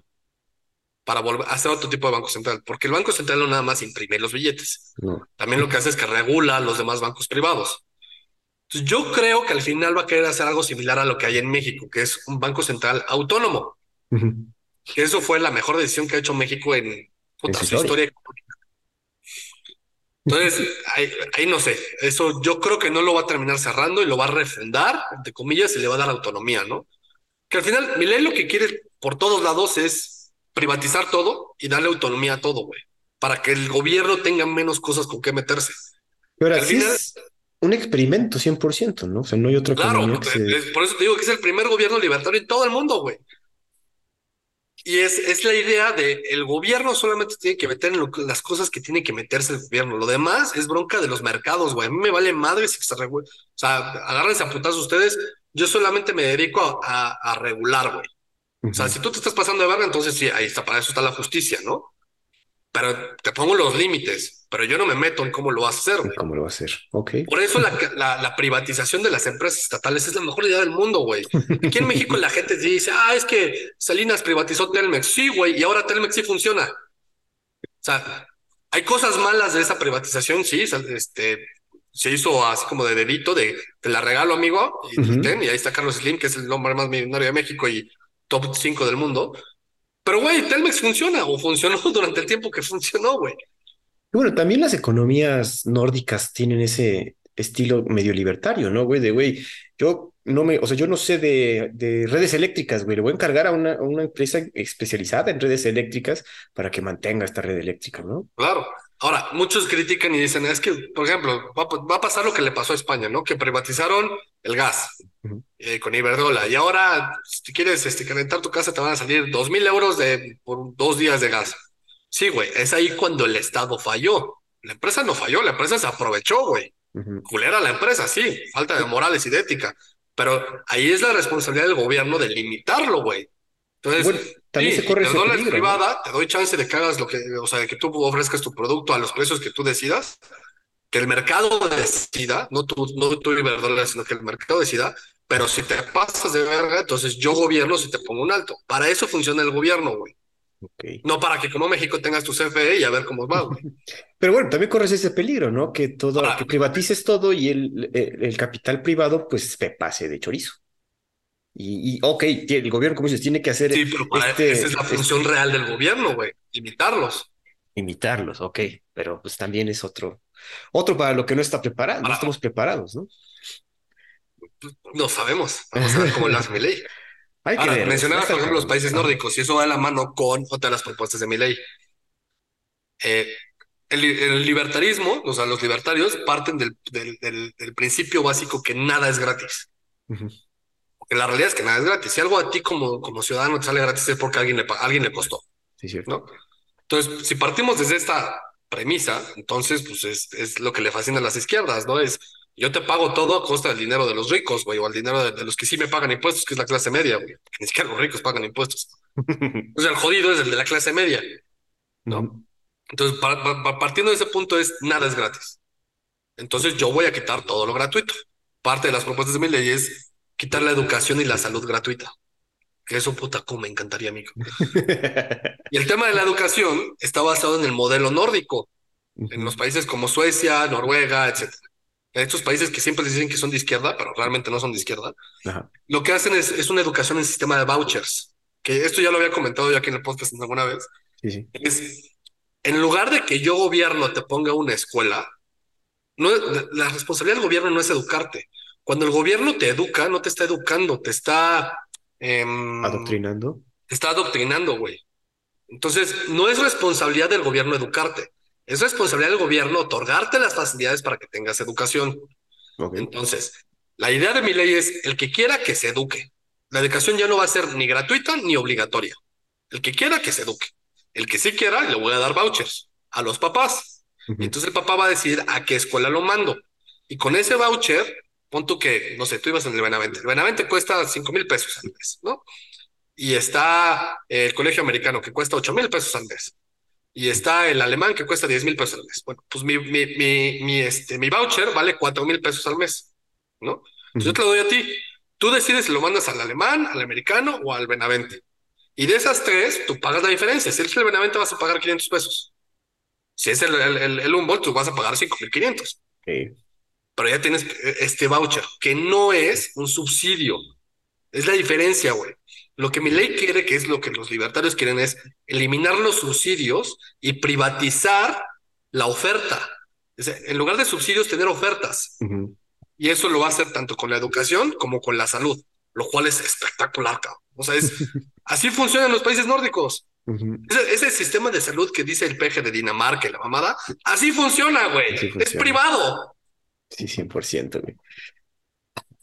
C: para volver a hacer otro tipo de Banco Central, porque el Banco Central no nada más imprime los billetes,
A: No.
C: también lo que hace es que regula a los demás bancos privados. Entonces, yo creo que al final va a querer hacer algo similar a lo que hay en México, que es un banco central autónomo. Que eso fue la mejor decisión que ha hecho México en, puta,
A: su historia.
C: historia. Entonces, ahí, ahí no sé, eso yo creo que no lo va a terminar cerrando y lo va a refundar, entre comillas, y le va a dar autonomía, ¿no? Que al final, Milei lo que quiere por todos lados es privatizar todo y darle autonomía a todo, güey, para que el gobierno tenga menos cosas con qué meterse.
A: Pero
C: Al
A: así
C: final-
A: es un experimento 100%, ¿no? O sea, no hay otra
C: Claro,
A: economía que se...
C: es- por eso te digo que es el primer gobierno libertario en todo el mundo, güey. Y es, es la idea de el gobierno solamente tiene que meter en lo las cosas que tiene que meterse el gobierno. Lo demás es bronca de los mercados, güey. A mí me vale madre si se regula. O sea, agárrense a putazos ustedes. Yo solamente me dedico a, a- a regular, güey. O sea, si tú te estás pasando de verga, entonces sí, ahí está, para eso está la justicia, ¿no? Pero te pongo los límites, pero yo no me meto en cómo lo vas a hacer, güey.
A: ¿Cómo lo va a hacer? Ok.
C: Por eso la, la, la privatización de las empresas estatales es la mejor idea del mundo, güey. Aquí en México la gente dice, ah, es que Salinas privatizó Telmex. Sí, güey, y ahora Telmex sí funciona. O sea, hay cosas malas de esa privatización, sí, este, se hizo así como de dedito, de te la regalo, amigo, y,
A: Ujú.
C: ten, y ahí está Carlos Slim, que es el hombre más millonario de México y top 5 del mundo. Pero, güey, Telmex funciona, o funcionó durante el tiempo que funcionó, güey.
A: Y Bueno, también las economías nórdicas tienen ese estilo medio libertario, ¿no, güey? De, güey, yo no me, o sea, yo no sé de, de redes eléctricas, güey, le voy a encargar a una, a una empresa especializada en redes eléctricas para que mantenga esta red eléctrica, ¿no?
C: Claro. Ahora, muchos critican y dicen, es que, por ejemplo, va, a- va a pasar lo que le pasó a España, ¿no? Que privatizaron el gas eh, con Iberdrola y ahora, si quieres este, calentar tu casa, te van a salir dos mil euros de, por dos días de gas. Sí, güey, es ahí cuando el Estado falló. La empresa no falló, la empresa se aprovechó, güey. Culera la empresa, sí, falta de morales y de ética. Pero ahí es la responsabilidad del gobierno de limitarlo, güey. Entonces,
A: Bueno, también
C: sí,
A: se corre
C: es
A: peligro, ¿no?
C: privada, te doy chance de que hagas lo que, o sea, de que tú ofrezcas tu producto a los precios que tú decidas, que el mercado decida, no tú, no tú Iberdrola, sino que el mercado decida, pero si te pasas de verga, entonces yo gobierno si te pongo un alto. Para eso funciona el gobierno, güey. No para que como México tengas tu CFE y a ver cómo va, güey.
A: Pero bueno, también corres ese peligro, ¿no? Que todo,
C: Ahora-
A: que privatices todo y el, el, el capital privado, pues, se pase de chorizo. Y, y ok, el gobierno, como dices, tiene que hacer
C: Sí, pero para
A: este,
C: esa es la
A: este-
C: función real del gobierno, güey, limitarlos.
A: imitarlos, ok, pero pues también es otro, otro para lo que no está preparado, no estamos preparados, ¿no?
C: No sabemos. Vamos a ver cómo lo hace mi ley.
A: Hay que
C: Ahora,
A: ver.
C: por ejemplo, los países nórdicos, y eso va de la mano con otra de las propuestas de mi ley. Eh, el, el libertarismo, o sea, los libertarios parten del, del, del- del principio básico que nada es gratis. Porque la realidad es que nada es gratis. Si algo a ti como, como ciudadano te sale gratis es porque alguien le, alguien le costó,
A: Sí, cierto.
C: ¿no? Entonces, si partimos desde esta premisa, entonces, pues es, es lo que le fascina a las izquierdas, ¿no? Es yo te pago todo a costa del dinero de los ricos, güey, o al dinero de, de los que sí me pagan impuestos, que es la clase media, güey. Ni siquiera los ricos pagan impuestos. O sea, el jodido es el de la clase media. ¿no? Entonces, pa- pa- pa- partiendo de ese punto es nada es gratis. Entonces, yo voy a quitar todo lo gratuito. Parte de las propuestas de mi ley es quitar la educación y la salud gratuita. Que eso, puta, como me encantaría, amigo. Y el tema de la educación está basado en el modelo nórdico, en los países como Suecia, Noruega, etcétera. En estos países que siempre dicen que son de izquierda, pero realmente no son de izquierda,
A: Ajá.
C: lo que hacen es, es una educación en sistema de vouchers, que esto ya lo había comentado yo aquí en el podcast alguna vez,
A: Sí, sí.
C: es en lugar de que yo gobierno te ponga una escuela, no, la responsabilidad del gobierno no es educarte. Cuando el gobierno te educa, no te está educando, te está, em,
A: Adoctrinando.
C: te está adoctrinando, güey. Entonces, no es responsabilidad del gobierno educarte, es responsabilidad del gobierno otorgarte las facilidades para que tengas educación. Entonces, la idea de mi ley es el que quiera que se eduque. La educación ya no va a ser ni gratuita ni obligatoria. El que quiera que se eduque. El que sí quiera, le voy a dar vouchers a los papás. Y entonces el papá va a decidir a qué escuela lo mando. Y con ese voucher, pon tú que, no sé, tú ibas en el Benavente. El Benavente cuesta cinco mil pesos al mes, ¿no? Y está el colegio americano que cuesta ocho mil pesos al mes. Y está el alemán que cuesta diez mil pesos al mes. Bueno, pues mi, mi, mi, mi, este, mi voucher vale cuatro mil pesos al mes, ¿no? Entonces yo te lo doy a ti. Tú decides si lo mandas al alemán, al americano o al Benavente. Y de esas tres, tú pagas la diferencia. Si es el Benavente, vas a pagar 500 pesos. Si es el, el, el, el Humboldt, tú vas a pagar 5.500.
A: Ok.
C: Pero ya tienes este voucher, que no es un subsidio. Es la diferencia, güey. Lo que mi ley quiere, que es lo que los libertarios quieren, es eliminar los subsidios y privatizar la oferta. en lugar de subsidios, tener ofertas. Y eso lo va a hacer tanto con la educación como con la salud, lo cual es espectacular, cabrón. O sea, es, así funcionan los países nórdicos. ese, sistema de salud que dice el peje de Dinamarca y la mamada, así funciona, güey. Es privado.
A: Sí, 100%, güey.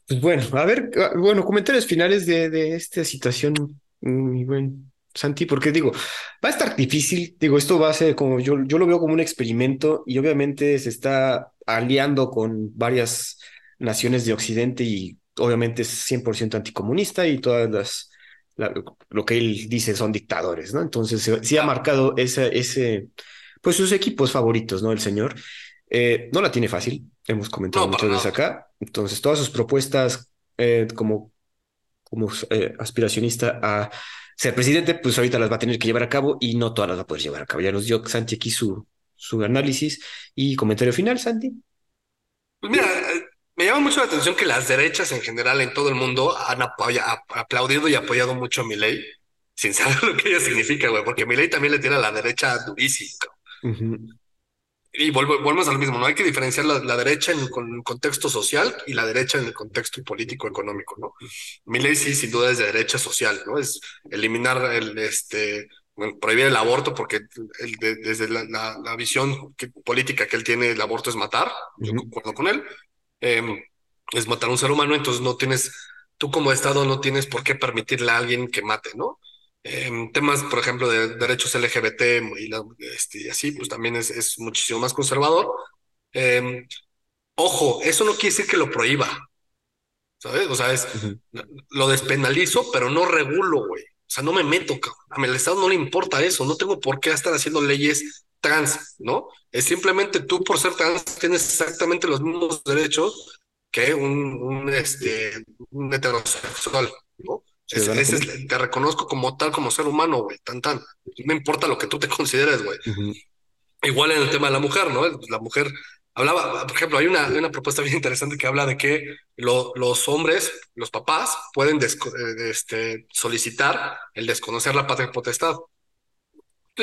A: Pues bueno, a ver, ah, bueno, comentarios finales de, de esta situación, mi buen Santi, porque digo, va a estar difícil, digo, esto va a ser como yo, yo lo veo como un experimento y obviamente se está aliando con varias naciones de Occidente y obviamente es 100% anticomunista y todas las, lo que él dice son dictadores, ¿no? Entonces sí ha marcado ese, ese, pues sus equipos favoritos, ¿no? El señor. Eh, no la tiene fácil, hemos comentado muchas veces acá. Entonces, todas sus propuestas eh, como, como eh, aspiracionista a ser presidente, pues ahorita las va a tener que llevar a cabo y no todas las va a poder llevar a cabo. Ya nos dio Santi aquí su, su análisis y comentario final, Santi.
C: Pues mira, me llama mucho la atención que las derechas en general en todo el mundo han aplaudido y apoyado mucho a mi ley, sin saber lo que ella significa, güey, porque mi ley también le tiene a la derecha durísimo. Y volvemos a lo mismo, no hay que diferenciar la, derecha en, el contexto social y la derecha en el contexto político-económico, ¿no? Mi ley sí, sin duda es de derecha social, ¿no? Es eliminar el, este, prohibir el aborto porque desde la, visión política que él tiene, el aborto es matar, yo concuerdo con él, Em, es matar a un ser humano, entonces no tienes, tú como Estado no tienes por qué permitirle a alguien que mate, ¿no? Em, temas, por ejemplo, de derechos LGBT y, este, así, pues también es, es muchísimo más conservador. Em, ojo, eso no quiere decir que lo prohíba, ¿sabes? O sea, es, lo despenalizo, pero no regulo, güey. O sea, no me meto, cabrón. A mí el Estado no le importa eso, no tengo por qué estar haciendo leyes trans, ¿no? Es simplemente tú por ser trans tienes exactamente los mismos derechos que un, un este, un heterosexual, ¿no? Te reconozco como tal, como ser humano, güey, tan, tan. No me importa lo que tú te consideres, güey. Igual en el tema de la mujer, ¿no? La mujer hablaba, por ejemplo, hay una, una propuesta bien interesante que habla de que los hombres, los papás, pueden eh, este, solicitar el desconocer la patria potestad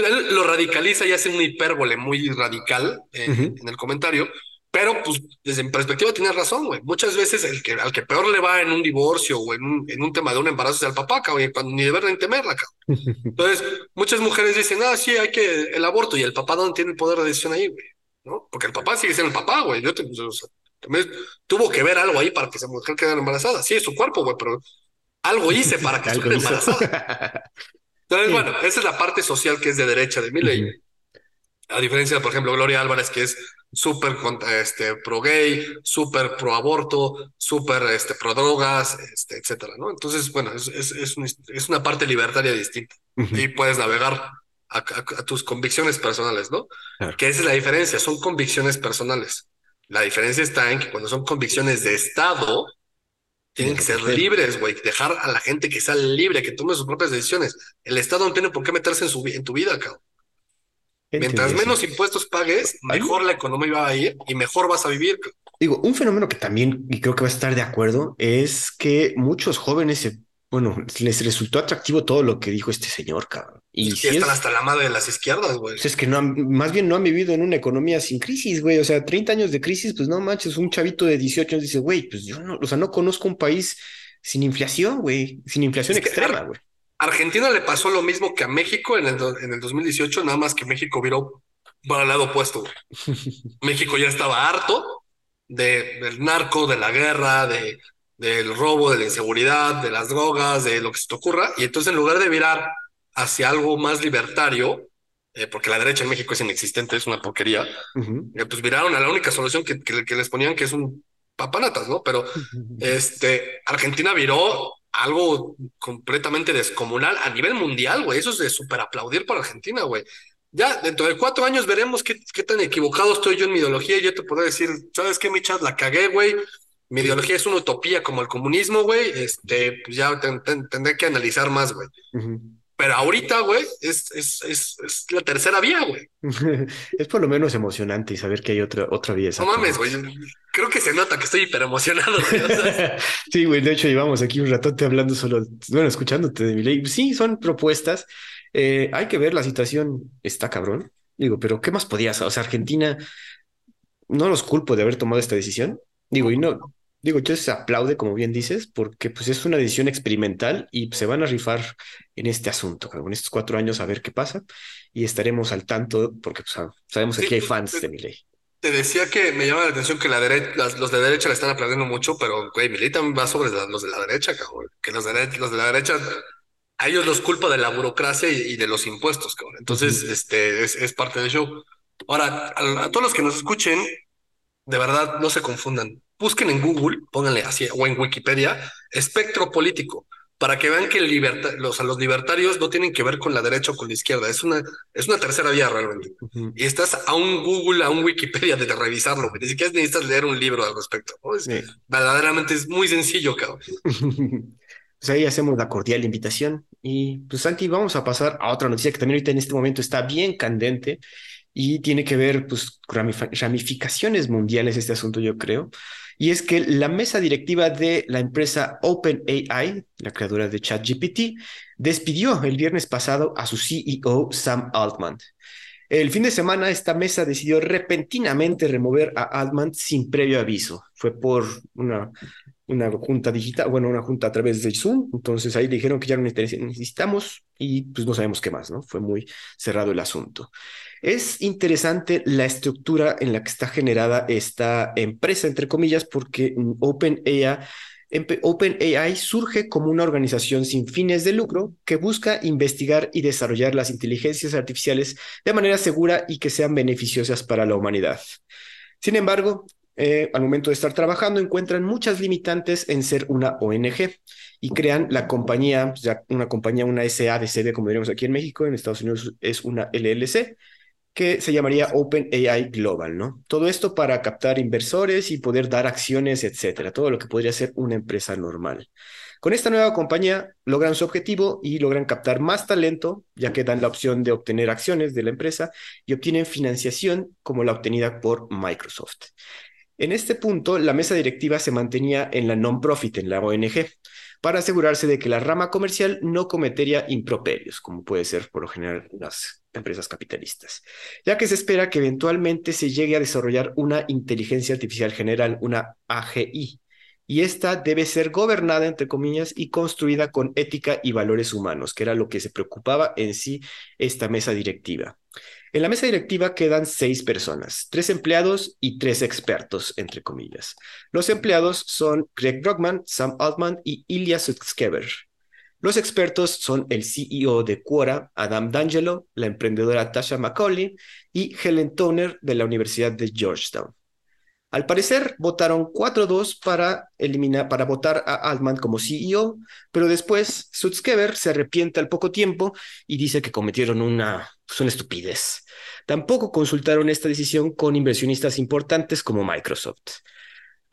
C: lo radicaliza y hace una hipérbole muy radical en el comentario, pero pues desde mi perspectiva tiene razón, güey. Muchas veces el que, al que peor le va en un divorcio o en un, en un tema de un embarazo es al papá, cabrón, ni de ver ni temerla, cabrón. Entonces, muchas mujeres dicen, ah, sí, hay que el aborto, y el papá no tiene el poder de decisión ahí, güey, ¿no? Porque el papá sigue siendo el papá, güey. Yo también tuvo que ver algo ahí para que esa mujer quedara embarazada. Sí, es su cuerpo, güey, pero algo hice para que estuviera embarazada. Entonces, bueno, esa es la parte social que es de derecha de mi ley. A diferencia, por ejemplo, Gloria Álvarez, que es súper este, pro gay, súper pro aborto, súper este, pro drogas, este, etcétera, ¿no? Entonces, bueno, es, es, es, una parte libertaria distinta. Y puedes navegar a, tus convicciones personales, ¿no? Que esa es la diferencia, son convicciones personales. La diferencia está en que cuando son convicciones de Estado, tienen que ser libres, güey. Dejar a la gente que sea libre, que tome sus propias decisiones. El Estado no tiene por qué meterse en, su, en tu vida, cabrón. Mientras menos impuestos pagues, mejor la economía va a ir y mejor vas a vivir.
A: Digo, un fenómeno que también, y creo que va a estar de acuerdo, es que muchos jóvenes se bueno, les resultó atractivo todo lo que dijo este señor, cabrón.
C: Y si están hasta la madre de las izquierdas, güey.
A: Es que no más bien no han vivido en una economía sin crisis, güey. O sea, 30 años de crisis, pues no manches, un chavito de 18 años dice, güey, pues yo no, o sea, no conozco un país sin inflación, güey, sin inflación extrema, güey.
C: Argentina le pasó lo mismo que a México en el, en el 2018, nada más que México viró para el lado opuesto. México ya estaba harto de, del narco, de la guerra, de, del robo, de la inseguridad, de las drogas, de lo que se te ocurra, y entonces en lugar de virar hacia algo más libertario, eh, porque la derecha en México es inexistente, es una porquería, eh, pues viraron a la única solución que, que, les ponían, que es un papanatas, ¿no? Pero este, Argentina viró algo completamente descomunal a nivel mundial, güey. Eso es de súper aplaudir para Argentina, güey. Ya dentro de cuatro años veremos qué, qué, tan equivocado estoy yo en mi ideología yo te puedo decir, ¿sabes qué, mi chat? La cagué, güey mi ideología es una utopía como el comunismo, güey, este, pues ya tendré que analizar más, güey. Pero ahorita, güey, es, es, es, es la tercera vía, güey.
A: Es por lo menos emocionante y saber que hay otra, otra vía.
C: No mames, güey. Creo que se nota que estoy hiper emocionado, güey. O sea,
A: Sí, güey, de hecho llevamos aquí un ratote hablando solo, bueno, escuchándote de mi ley. Sí, son propuestas. Eh, hay que ver, la situación está cabrón. Digo, pero ¿qué más podías? O sea, Argentina, no los culpo de haber tomado esta decisión. Digo, y no, digo, yo se aplaude, como bien dices, porque pues es una decisión experimental y se van a rifar en este asunto, en estos cuatro años a ver qué pasa y estaremos al tanto porque pues, ah, sabemos que
C: sí,
A: aquí hay fans
C: te,
A: de mi ley.
C: te decía que me llama la atención que la dere- las- los de derecha le están aplaudiendo mucho, pero, güey, Milei también va sobre los de la derecha, cabrón. Que los de, los de la derecha, a ellos los culpa de la burocracia y, y de los impuestos, cabrón. Entonces, este, es, es parte del show. Ahora, a, a todos los que nos escuchen, de verdad, no se confundan. Busquen en Google, pónganle así, o en Wikipedia, espectro político, para que vean que liberta- los, los libertarios no tienen que ver con la derecha o con la izquierda. Es una, es una tercera vía realmente.
A: ujú.
C: Y estás a un Google, a un Wikipedia de, de revisarlo. Ni siquiera necesitas leer un libro al respecto. ¿no? Es,
A: Eh,
C: verdaderamente es muy sencillo, cabrón.
A: Pues ahí hacemos la cordial invitación. Y pues Santi, vamos a pasar a otra noticia que también ahorita en este momento está bien candente y tiene que ver pues ramificaciones mundiales este asunto, yo creo. Y es que la mesa directiva de la empresa OpenAI, la creadora de ChatGPT, despidió el viernes pasado a su CEO Sam Altman. El fin de semana, esta mesa decidió repentinamente remover a Altman sin previo aviso. Fue por una una junta digital, bueno, una junta a través de Zoom, entonces ahí dijeron que ya no necesitamos y pues no sabemos qué más, ¿no? Fue muy cerrado el asunto. Es interesante la estructura en la que está generada esta empresa, entre comillas, porque OpenAI, surge como una organización sin fines de lucro que busca investigar y desarrollar las inteligencias artificiales de manera segura y que sean beneficiosas para la humanidad. Sin embargo, eh, al momento de estar trabajando, encuentran muchas limitantes en ser una ONG y crean la compañía, ya una compañía, una SADCB, como diríamos aquí en México, en Estados Unidos es una LLC, que se llamaría OpenAI Global, ¿no? Todo esto para captar inversores y poder dar acciones, etcétera, todo lo que podría ser una empresa normal. Con esta nueva compañía logran su objetivo y logran captar más talento, ya que dan la opción de obtener acciones de la empresa y obtienen financiación como la obtenida por Microsoft. En este punto, la mesa directiva se mantenía en la non-profit, en la ONG, para asegurarse de que la rama comercial no cometería improperios, como puede ser por lo general las empresas capitalistas, ya que se espera que eventualmente se llegue a desarrollar una inteligencia artificial general, una AGI, y esta debe ser gobernada, entre comillas, y construida con ética y valores humanos, que era lo que se preocupaba en sí esta mesa directiva. En la mesa directiva quedan seis personas, tres empleados y tres expertos, entre comillas. Los empleados son Greg Brockman, Sam Altman y Ilya Sutskever. Los expertos son el CEO de Quora, Adam D'Angelo, la emprendedora Tasha McCauley y Helen Toner de la Universidad de Georgetown. Al parecer, votaron 4-2 para eliminar, para votar a Altman como CEO, pero después Sutskever se arrepiente al poco tiempo y dice que cometieron una, pues, una estupidez. Tampoco consultaron esta decisión con inversionistas importantes como Microsoft.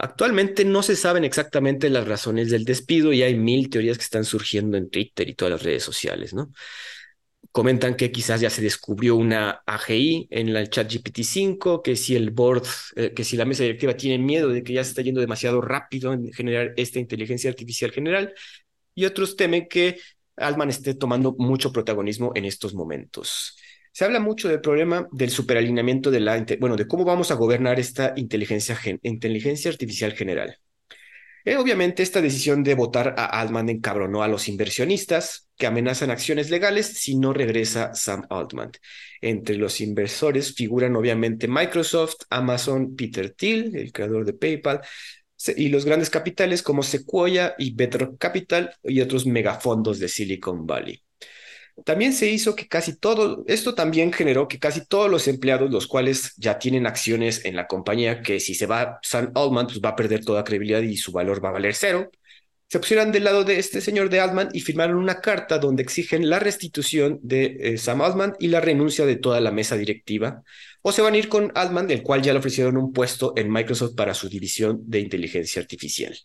A: Actualmente no se saben exactamente las razones del despido y hay mil teorías que están surgiendo en Twitter y todas las redes sociales, ¿no? Comentan que quizás ya se descubrió una AGI en la chat GPT-5, que si el board, eh, que si la mesa directiva tiene miedo de que ya se está yendo demasiado rápido en generar esta inteligencia artificial general, y otros temen que Altman esté tomando mucho protagonismo en estos momentos. Se habla mucho del problema del superalineamiento de la, bueno, de cómo vamos a gobernar esta inteligencia, inteligencia artificial general. Eh, obviamente, esta decisión de votar a Altman encabronó a los inversionistas que amenazan acciones legales si no regresa Sam Altman. Entre los inversores figuran obviamente Microsoft, Amazon, Peter Thiel, el creador de PayPal, y los grandes capitales como Sequoia y Bedrock Capital y otros megafondos de Silicon Valley. También se hizo que casi todo, esto también generó que casi todos los empleados, los cuales ya tienen acciones en la compañía, que si se va Sam Altman, pues va a perder toda credibilidad y su valor va a valer cero, se pusieran del lado de este señor de Altman y firmaron una carta donde exigen la restitución de eh, Sam Altman y la renuncia de toda la mesa directiva, o se van a ir con Altman, del cual ya le ofrecieron un puesto en Microsoft para su división de inteligencia artificial.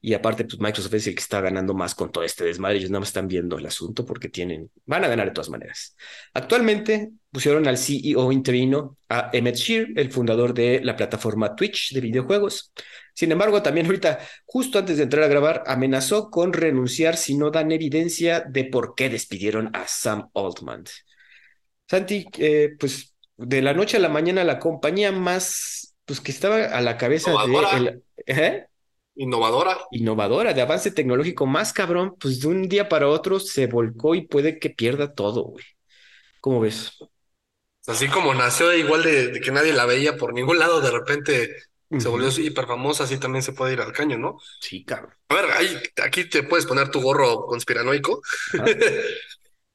A: Y aparte, pues Microsoft es el que está ganando más con todo este desmadre. Ellos nada más están viendo el asunto porque tienen, van a ganar de todas maneras. Actualmente pusieron al CEO interino a Emmett Shear, el fundador de la plataforma Twitch de videojuegos. Sin embargo, también ahorita, justo antes de entrar a grabar, amenazó con renunciar si no dan evidencia de por qué despidieron a Sam Altman. Santi, eh, pues de la noche a la mañana la compañía más, pues que estaba a la cabeza de... El, ¿eh?
C: Innovadora.
A: innovadora, de avance tecnológico más cabrón, pues de un día para otro se volcó y puede que pierda todo, güey. ¿Cómo ves?
C: Así como nació igual de, de que nadie la veía por ningún lado, de repente se volvió hiper famosa, así también se puede ir al caño, ¿no?
A: Sí, cabrón.
C: A ver, ahí, aquí te puedes poner tu gorro conspiranoico.
A: Ajá.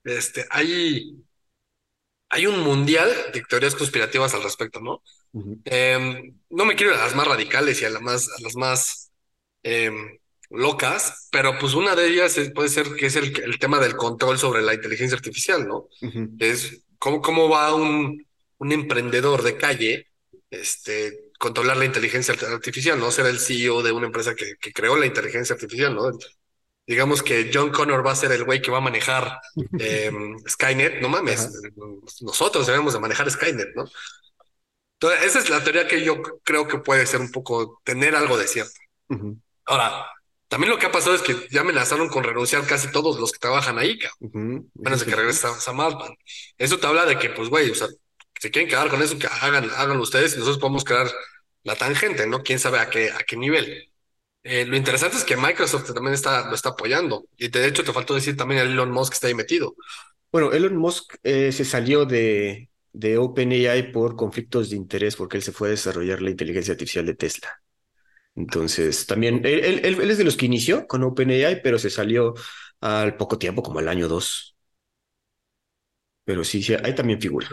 C: Este, hay, hay un mundial de teorías conspirativas al respecto, ¿no? Em, no me quiero ir a las más radicales y a, las más, a las más em, locas, pero pues una de ellas es- puede ser que es el, el tema del control sobre la inteligencia artificial, ¿no? Es cómo, cómo va un, un emprendedor de calle, este, controlar la inteligencia artificial, ¿no? Ser el CEO de una empresa que, que creó la inteligencia artificial, ¿no? Digamos que John Connor va a ser el güey que va a manejar em, Skynet, no mames,
A: Ajá.
C: nosotros debemos de manejar Skynet, ¿no? Entonces, esa es la teoría que yo creo que puede ser un poco, tener algo de cierto. Ahora, también lo que ha pasado es que ya amenazaron con renunciar casi todos los que trabajan ahí, cabrón.
A: Ujú.
C: Menos de que regrese Sam- Sam Altman. Eso te habla de que, pues, güey, o sea, si quieren quedar con eso, que hagan, háganlo ustedes y nosotros podemos crear la tangente, ¿no? Quién sabe a qué, a qué nivel. Eh, lo interesante es que Microsoft también está, lo está apoyando. Y de hecho, te faltó decir también a Elon Musk está ahí metido.
A: Bueno, Elon Musk eh, se salió de, de OpenAI por conflictos de interés porque él se fue a desarrollar la inteligencia artificial de Tesla. Entonces, también, él, él- es de los que inició con OpenAI, pero se salió al poco tiempo, como al año dos. Pero sí, sí, ahí también figura.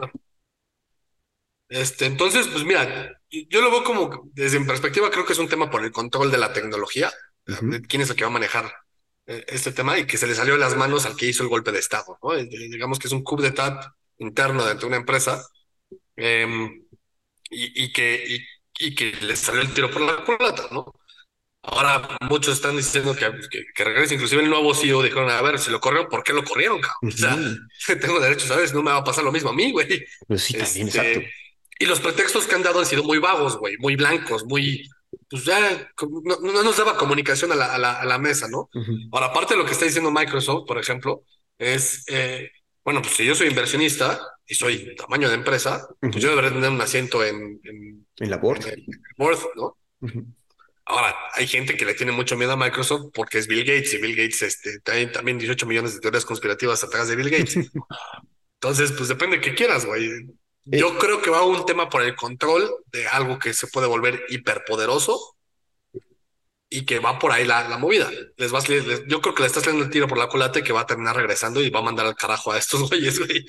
C: Este, entonces, pues mira, yo lo veo como desde mi perspectiva, creo que es un tema por el control de la tecnología, quién es el que va a manejar eh, este tema y que se le salió de las manos al que hizo el golpe de Estado, ¿no? Digamos que es un coup d'etat interno dentro de una empresa em, y, y que, y, y que le salió el tiro por la culata, ¿no? Ahora muchos están diciendo que, que, que regrese, inclusive el nuevo CEO dijeron, a ver, si lo corrieron, ¿por qué lo corrieron, cabrón? O sea, tengo derecho, ¿sabes? No me va a pasar lo mismo a mí, güey.
A: Pues sí, también,
C: Este,
A: exacto.
C: y los pretextos que han dado han sido muy vagos, güey, muy blancos, muy, pues ya, no, no nos daba comunicación a la, a la, a la mesa, ¿no?
A: Ujú.
C: Ahora, aparte de lo que está diciendo Microsoft, por ejemplo, es, eh, bueno, pues si yo soy inversionista y soy tamaño de empresa, pues yo debería tener un asiento en, en,
A: En la board.
C: en board, ¿no? Ahora, hay gente que le tiene mucho miedo a Microsoft porque es Bill Gates y Bill Gates este, trae también 18 millones de teorías conspirativas atrás de Bill Gates. Entonces, pues depende de qué quieras, güey. Yo creo que va un tema por el control de algo que se puede volver hiperpoderoso y que va por ahí la, la movida. Les vas, les- yo creo que le estás dando el tiro por la culata y que va a terminar regresando y va a mandar al carajo a estos güeyes, güey.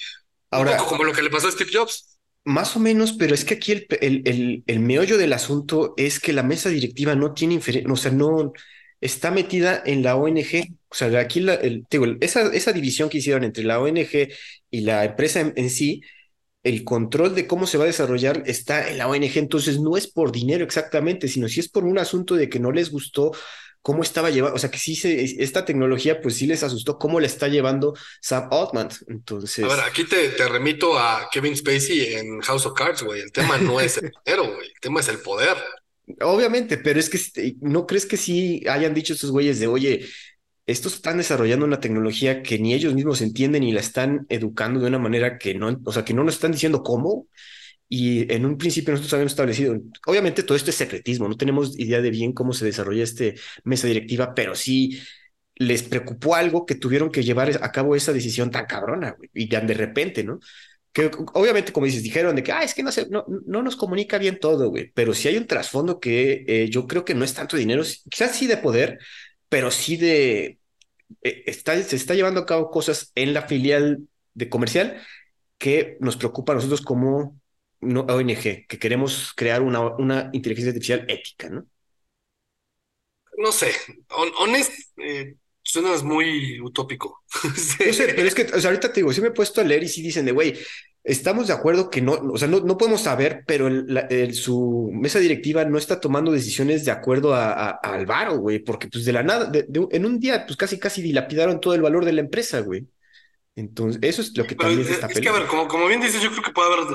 C: Un
A: Ahora,
C: poco como lo que le pasó a Steve Jobs.
A: Más o menos, pero es que aquí el, el, el, el meollo del asunto es que la mesa directiva no tiene o sea, no está metida en la ONG. O sea, aquí la, el, digo, esa, esa división que hicieron entre la ONG y la empresa en, en sí, el control de cómo se va a desarrollar está en la ONG. Entonces, no es por dinero exactamente, sino si es por un asunto de que no les gustó cómo estaba llevando, o sea, que sí se, esta tecnología, pues sí les asustó cómo la está llevando Sam Altman. Entonces.
C: A ver, aquí te, te remito a Kevin Spacey en House of Cards, güey. El tema no es el dinero, güey. El tema es el poder.
A: Obviamente, pero es que este, ¿no crees que sí hayan dicho estos güeyes de, oye, estos están desarrollando una tecnología que ni ellos mismos entienden y la están educando de una manera que no, o sea, que no nos están diciendo cómo? Y en un principio nosotros habíamos establecido, obviamente todo esto es secretismo, no tenemos idea de bien cómo se desarrolla este mesa directiva, pero sí les preocupó algo que tuvieron que llevar a cabo esa decisión tan cabrona, y tan de repente, ¿no? Que obviamente, como dices, dijeron de que, ah, es que no, se, no, no nos comunica bien todo, güey, pero sí hay un trasfondo que eh, yo creo que no es tanto dinero, quizás sí de poder, pero sí de, está, se está llevando a cabo cosas en la filial de comercial que nos preocupa a nosotros como no, ONG, que queremos crear una, una inteligencia artificial ética, ¿no?
C: No sé. Hon- honest, eh, suenas muy utópico.
A: No sé, pero es que, o sea, ahorita te digo, sí me he puesto a leer y sí dicen de, güey, estamos de acuerdo que no, o sea, no, no podemos saber, pero el- la- el- su mesa directiva no está tomando decisiones de acuerdo a, a- al varo, güey, porque pues de la nada, de- de en un día, pues casi casi dilapidaron todo el valor de la empresa, güey. Entonces, eso es lo que
C: Pero
A: también
C: eh,
A: está
C: es que, a ver, como, como bien dices, yo creo que puede haber,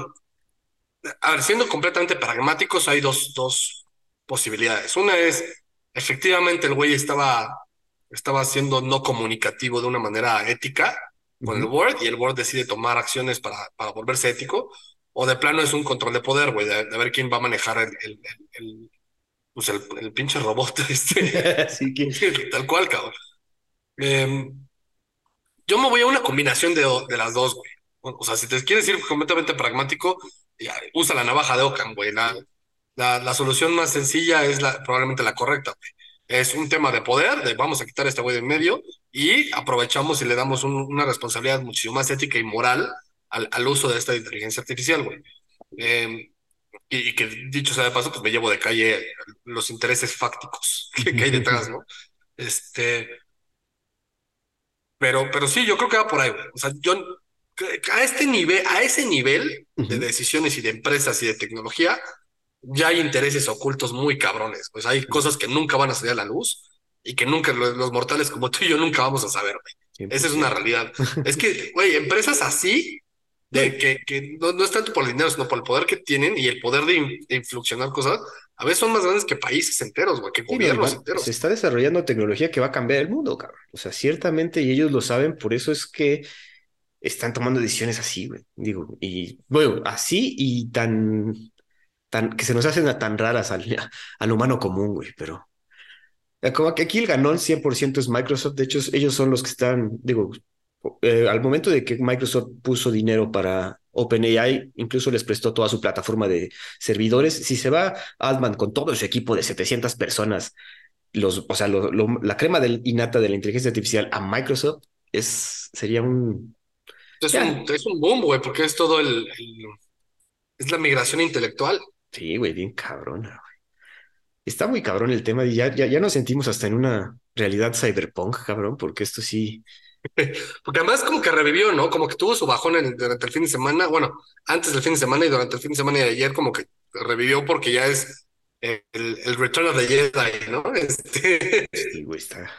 C: a ver, siendo completamente pragmáticos, hay dos, dos posibilidades. Una es, efectivamente, el güey estaba, estaba siendo no comunicativo de una manera ética con el board y el board decide tomar acciones para, para volverse ético, o de plano es un control de poder, güey, de, de ver quién va a manejar el, el, el, el, pues el, pinche robot, este,
A: que,
C: tal cual, cabrón. Eh, yo me voy a una combinación de, de las dos, güey. O o sea, si te quieres ir completamente pragmático, ya, usa la navaja de Ockham, güey. La, la, la solución más sencilla es la, probablemente la correcta, güey. Es un tema de poder, de vamos a quitar a este güey de en medio y aprovechamos y le damos un- una responsabilidad muchísimo más ética y moral al, al uso de esta inteligencia artificial, güey. Eh, y, y que dicho sea de paso, pues me llevo de calle los intereses fácticos que, que hay detrás, ¿no? Este, pero, pero sí, yo creo que va por ahí, güey. O sea, yo a este nivel, a ese nivel de decisiones y de empresas y de tecnología, ya hay intereses ocultos muy cabrones. Pues hay cosas que nunca van a salir a la luz y que nunca los, los mortales como tú y yo nunca vamos a saber, güey. Esa es una
A: 100%.
C: realidad. Es que, güey, empresas así, de que, que no, no es tanto por el dinero, sino por el poder que tienen y el poder de, in- de influenciar cosas, a veces son más grandes que países enteros, güey, que
A: Sí, no,
C: gobiernos
A: Iván,
C: enteros.
A: se está desarrollando tecnología que va a cambiar el mundo, cabrón. O sea, ciertamente, y ellos lo saben, por eso es que están tomando decisiones así, güey. Digo, y bueno, así y tan, tan, que se nos hacen tan raras al, al humano común, güey, pero eh, como que aquí el ganón 100% es Microsoft, de hecho, ellos son los que están, digo, eh, al momento de que Microsoft puso dinero para OpenAI, incluso les prestó toda su plataforma de servidores. Si se va Altman con todo su equipo de 700 personas, los, o sea, lo- lo- la crema del innata de la inteligencia artificial a Microsoft es, sería un...
C: Es un, es un boom, güey, porque es todo el, el- es la migración intelectual.
A: Sí, güey, bien cabrón. güey. Está muy cabrón el tema y ya, ya, ya nos sentimos hasta en una realidad cyberpunk, cabrón, porque esto sí...
C: Porque además como que revivió, ¿no? Como que tuvo su bajón en- durante el fin de semana, bueno, antes del fin de semana y durante el fin de semana y de ayer como que revivió porque ya es el, el Return of the Jedi, ¿no? Este,
A: Sí, güey, está...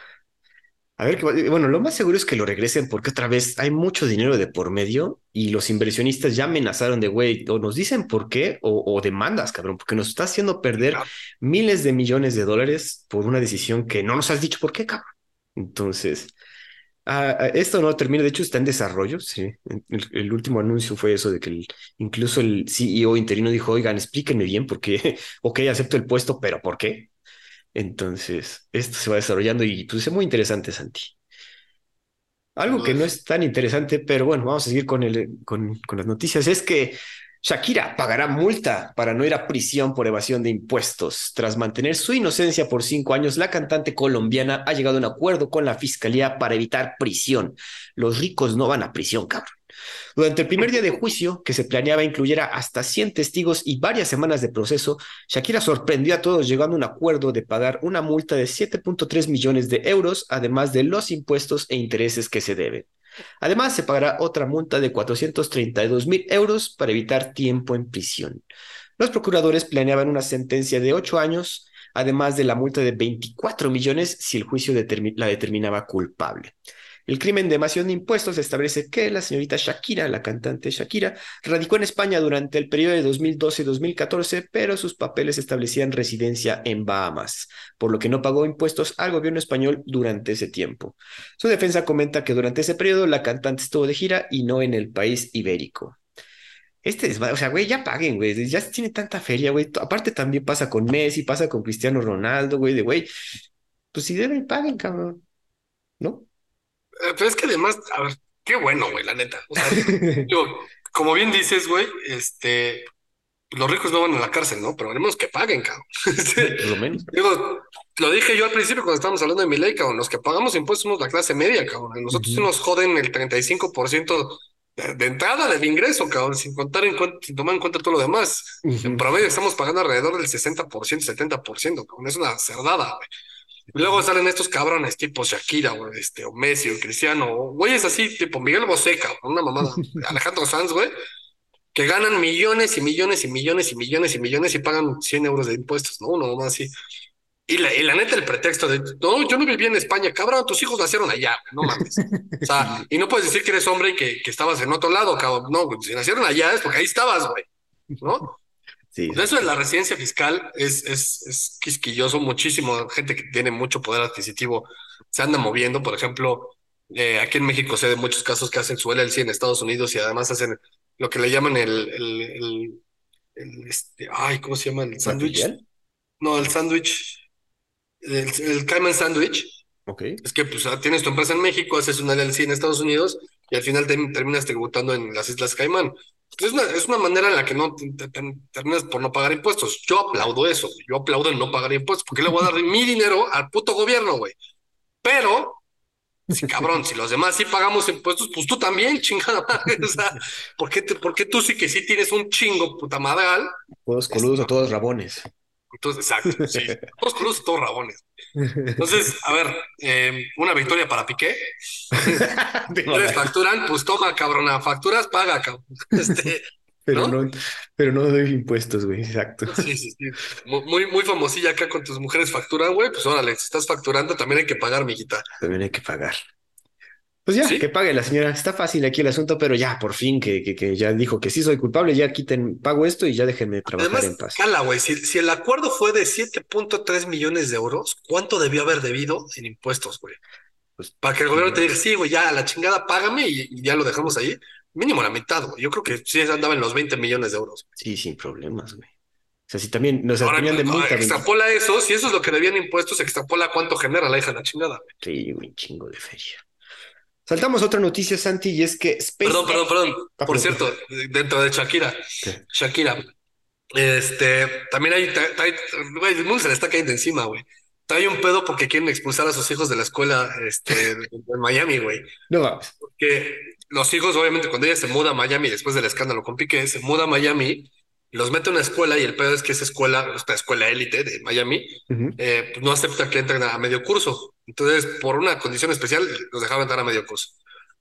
A: A ver, va- bueno, lo más seguro es que lo regresen porque otra vez hay mucho dinero de por medio y los inversionistas ya amenazaron de, güey, o nos dicen por qué o, o demandas, cabrón, porque nos está haciendo perder miles de millones de dólares por una decisión que no nos has dicho por qué, cabrón. Entonces, esto no termina, de hecho está en desarrollo, sí. El, el último anuncio fue eso de que el- incluso el CEO interino dijo, oigan, explíquenme bien por qué, ok, acepto el puesto, pero ¿por qué? Entonces, esto se va desarrollando y pues es muy interesante, Santi. Algo que no es tan interesante, pero bueno, vamos a seguir con, el, con, con las noticias, es que Shakira pagará multa para no ir a prisión por evasión de impuestos. Tras mantener su inocencia por cinco años, la cantante colombiana ha llegado a un acuerdo con la fiscalía para evitar prisión. Los ricos no van a prisión, cabrón. Durante el primer día de juicio, que se planeaba incluyera hasta 100 testigos y varias semanas de proceso, Shakira sorprendió a todos llegando a un acuerdo de pagar una multa de 7.3 millones de euros, además de los impuestos e intereses que se deben. Además, se pagará otra multa de 432 mil euros para evitar tiempo en prisión. Los procuradores planeaban una sentencia de ocho años, además de la multa de 24 millones si el juicio la determinaba culpable. El crimen de evasión de impuestos establece que la señorita Shakira, la cantante Shakira, radicó en España durante el periodo de 2012-2014, pero sus papeles establecían residencia en Bahamas, por lo que no pagó impuestos al gobierno español durante ese tiempo. Su defensa comenta que durante ese periodo la cantante estuvo de gira y no en el país ibérico. Este es, o sea, güey, ya paguen, güey, ya tiene tanta feria, güey. Aparte también pasa con Messi, pasa con Cristiano Ronaldo, güey, de güey, pues si deben, paguen, cabrón, ¿no?
C: Eh, Pero es que además, a ver, qué bueno, güey, la neta. O sea, digo, como bien dices, güey, este, los ricos no van a la cárcel, ¿no? Pero queremos que paguen, cabrón.
A: Por lo menos.
C: digo, lo dije yo al principio cuando estábamos hablando de mi ley, cabrón. Los que pagamos impuestos somos la clase media, cabrón. Nosotros nos joden el 35% de, de entrada del ingreso, cabrón, sin contar en cuenta, sin tomar en cuenta todo lo demás. En
A: Ujú.
C: promedio estamos pagando alrededor del 60%, 70%, cabrón. Es una cerdada, güey. Y luego salen estos cabrones tipo Shakira, güey, este, o Messi, o Cristiano, o güeyes así, tipo Miguel Bosé, cabrón, una mamada. Alejandro Sanz, güey. que ganan millones y millones y millones y millones y millones y pagan 100 euros de impuestos, ¿no? Uno más así. Y la, y la neta, el pretexto de, no, yo no viví en España, cabrón, tus hijos nacieron allá, no mames. O sea, y no puedes decir que eres hombre y que, que estabas en otro lado, cabrón. No, si nacieron allá es porque ahí estabas, güey, ¿no?
A: Sí,
C: Pues eso de la residencia fiscal es, es, es quisquilloso, muchísimo, gente que tiene mucho poder adquisitivo se anda moviendo, por ejemplo, eh, aquí en México sé de muchos casos que hacen su LLC en Estados Unidos y además hacen lo que le llaman el, el, el, el, este, ay, ¿cómo se llama? El sándwich. No, el sándwich, el, el Cayman Sandwich.
A: Ok.
C: Es que pues ah, tienes tu empresa en México, haces una LLC en Estados Unidos y al final te- terminas tributando en las Islas Caimán. Es una, es una manera en la que no te- te- te- terminas por no pagar impuestos. Yo aplaudo eso, yo aplaudo el no pagar impuestos, porque le voy a dar mi dinero al puto gobierno, güey. Pero, sí, cabrón, si los demás sí pagamos impuestos, pues tú también, chingada madre. O sea, ¿por qué, te- por qué tú sí que sí tienes un chingo puta madral?
A: Todos coludos o todos rabones.
C: Entonces, exacto, sí. Todos crudos, todos rabones. Entonces, a ver, eh, una victoria para Piqué. ¿Ustedes facturan? Pues toma, cabrona. Facturas, paga, cabrón. Este,
A: Pero
C: ¿no?
A: no, pero no doy impuestos, güey, exacto.
C: sí, sí, sí. Mu- Muy, muy famosilla acá con tus mujeres facturan, güey. Pues órale, si estás facturando, también hay que pagar, mijita.
A: También hay que pagar. Pues ya,
C: ¿Sí?
A: que pague la señora. Está fácil aquí el asunto, pero ya, por fin, que, que, que ya dijo que sí soy culpable, ya quiten, pago esto y ya déjenme trabajar
C: Además,
A: en paz.
C: cala, güey. Si, si el acuerdo fue de 7.3 millones de euros, ¿cuánto debió haber debido en impuestos, güey?
A: Pues,
C: Para que el gobierno te diga, sí, güey, ya la chingada, págame y, y ya lo dejamos ahí. Mínimo la mitad, güey. Yo creo que sí andaba en los 20 millones de euros.
A: sí, sin problemas, güey. O sea, si también nos
C: Ahora,
A: de multa, güey.
C: extrapola eso, si eso es lo que debían impuestos, extrapola cuánto genera la hija de la chingada. güey.
A: Sí, güey, chingo de feria. Saltamos a otra noticia, Santi, y es que.
C: Perdón, perdón, perdón.
A: Ah,
C: Por
A: perdón.
C: cierto, dentro de Shakira,
A: ¿Qué?
C: Shakira, este, también hay, trae- güey, el mundo se le está cayendo encima, güey. Trae un pedo porque quieren expulsar a sus hijos de la escuela, este, en Miami, güey.
A: No mames.
C: Que los hijos, obviamente, cuando ella se muda a Miami después del escándalo con Piqué, se muda a Miami, los mete a una escuela y el pedo es que esa escuela, esta escuela élite de Miami, eh, pues no acepta que entren a medio curso. Entonces, por una condición especial, los dejaban entrar a medio curso.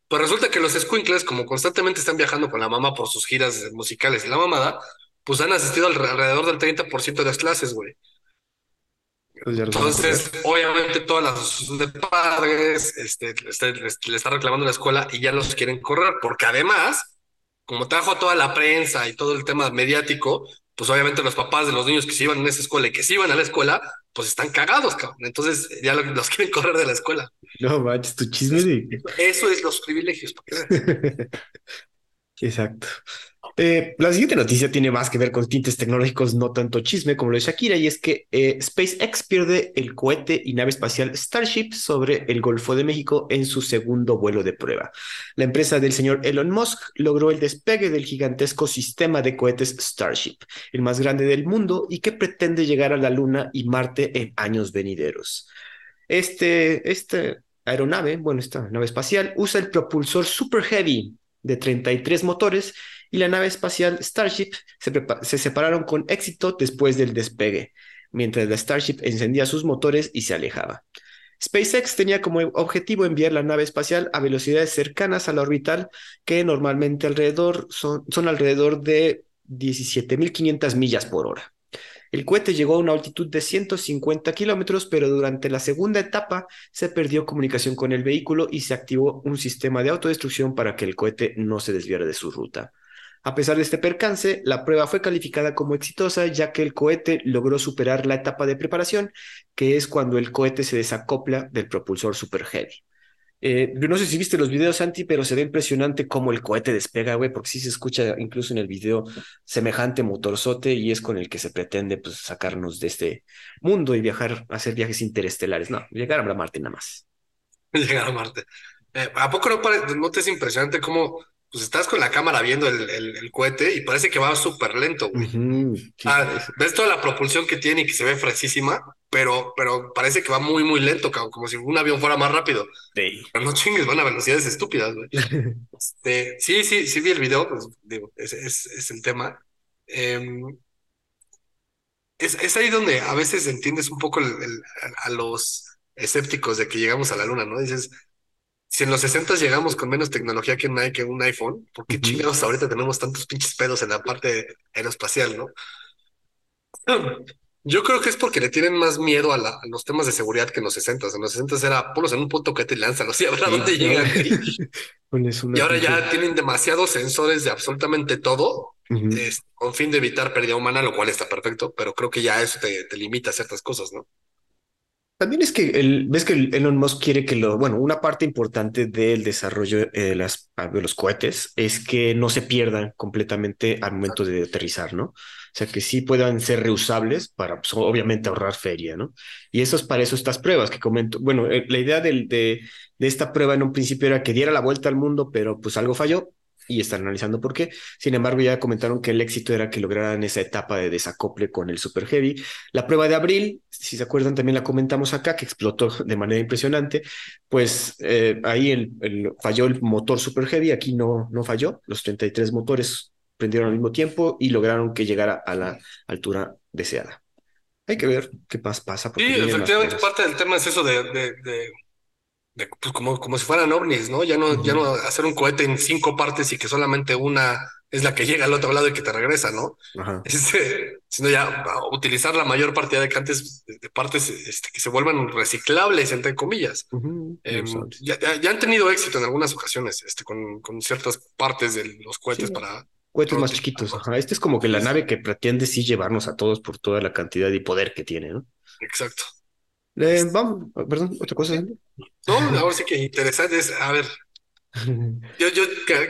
C: Pues resulta que los squinkles, como constantemente están viajando con la mamá por sus giras musicales y la mamada, pues han asistido al- alrededor del 30% de las clases, güey.
A: A
C: Entonces, obviamente, todas las asociaciones de padres este, este, le está reclamando la escuela y ya los quieren correr, porque además, como trajo toda la prensa y todo el tema mediático, pues obviamente los papás de los niños que se iban en esa escuela y que se iban a la escuela, pues están cagados, cabrón. Entonces, ya lo- los quieren correr de la escuela.
A: No manches, tu chisme de...
C: Eso es los privilegios.
A: Exacto. Eh, la siguiente noticia tiene más que ver con tintes tecnológicos, no tanto chisme como lo de Shakira, y es que eh, SpaceX pierde el cohete y nave espacial Starship sobre el Golfo de México en su segundo vuelo de prueba. La empresa del señor Elon Musk logró el despegue del gigantesco sistema de cohetes Starship, el más grande del mundo y que pretende llegar a la Luna y Marte en años venideros. Este, esta aeronave, bueno, esta nave espacial, usa el propulsor Super Heavy de 33 motores y la nave espacial Starship se, se separaron con éxito después del despegue, mientras la Starship encendía sus motores y se alejaba. SpaceX tenía como objetivo enviar la nave espacial a velocidades cercanas a la orbital, que normalmente alrededor son, son alrededor de 17.500 millas por hora. El cohete llegó a una altitud de 150 kilómetros, pero durante la segunda etapa se perdió comunicación con el vehículo y se activó un sistema de autodestrucción para que el cohete no se desviara de su ruta. A pesar de este percance, la prueba fue calificada como exitosa ya que el cohete logró superar la etapa de preparación, que es cuando el cohete se desacopla del propulsor Super Heavy. Eh, yo no sé si viste los videos, Santi, pero se ve impresionante cómo el cohete despega, güey, porque sí se escucha incluso en el video semejante motorzote y es con el que se pretende pues, sacarnos de este mundo y viajar, hacer viajes interestelares. No, llegar a Marte nada más.
C: Llegar a Marte. Eh, ¿a poco no, pare- no te es impresionante cómo pues estás con la cámara viendo el, el- el cohete y parece que va súper lento, güey? Ah, ves toda la propulsión que tiene y que se ve fresísima, pero, pero parece que va muy, muy lento, cabrón, como si un avión fuera más rápido.
A: Sí.
C: Pero no chingues, van a velocidades estúpidas, güey. Este, sí, sí, sí vi el video, pues digo, es, es, es el tema. Em, es, es ahí donde a veces entiendes un poco el- el- a, a los escépticos de que llegamos a la luna, ¿no? Dices, si en los 60 llegamos con menos tecnología que un, i- que un iPhone, ¿por qué chingados ahorita tenemos tantos pinches pedos en la parte aeroespacial, no? Yo creo que es porque le tienen más miedo a, la- a los temas de seguridad que en los 60. En los 60 era ponlos en un punto que te lánzalos y a ver a
A: Sí,
C: dónde llegan, Y
A: una
C: ahora ya tienen demasiados sensores de absolutamente todo,
A: Ujú.
C: es- con fin de evitar pérdida humana, lo cual está perfecto, pero creo que ya eso te, te limita a ciertas cosas, ¿no?
A: También es que el, ves que el Elon Musk quiere que lo, bueno, una parte importante del desarrollo eh, de, las, de los cohetes es que no se pierdan completamente al momento de aterrizar, ¿no? O sea, que sí puedan ser reusables para, pues, obviamente, ahorrar feria, ¿no? Y eso es para eso estas pruebas que comento. Bueno, eh, la idea de, de esta prueba en un principio era que diera la vuelta al mundo, pero pues algo falló y están analizando por qué. Sin embargo, ya comentaron que el éxito era que lograran esa etapa de desacople con el Super Heavy. La prueba de abril, si se acuerdan, también la comentamos acá, que explotó de manera impresionante. Pues eh, ahí el, el- falló el motor Super Heavy, aquí no, no falló. Los 33 motores prendieron al mismo tiempo y lograron que llegara a la altura deseada. Hay que ver qué más pasa.
C: Sí, efectivamente, parte del tema es eso de, de, de- de, pues, como, como si fueran ovnis, ¿no? Ya no, ya no hacer un cohete en cinco partes y que solamente una es la que llega al otro lado y que te regresa, ¿no?
A: Ajá.
C: Este, sino ya a utilizar la mayor cantidad de, cantes, de, partes este, que se vuelvan reciclables, entre comillas. Em, ya, ya- han tenido éxito en algunas ocasiones este, con, con ciertas partes de los cohetes
A: Sí.
C: para
A: Cohetes más chiquitos. Ajá. Este es como que la
C: sí.
A: nave que pretende sí llevarnos a todos por toda la cantidad y poder que tiene, ¿no?
C: Exacto.
A: Eh, vamos, perdón, otra cosa.
C: No, ahora sí que interesante es, a ver, Yo, yo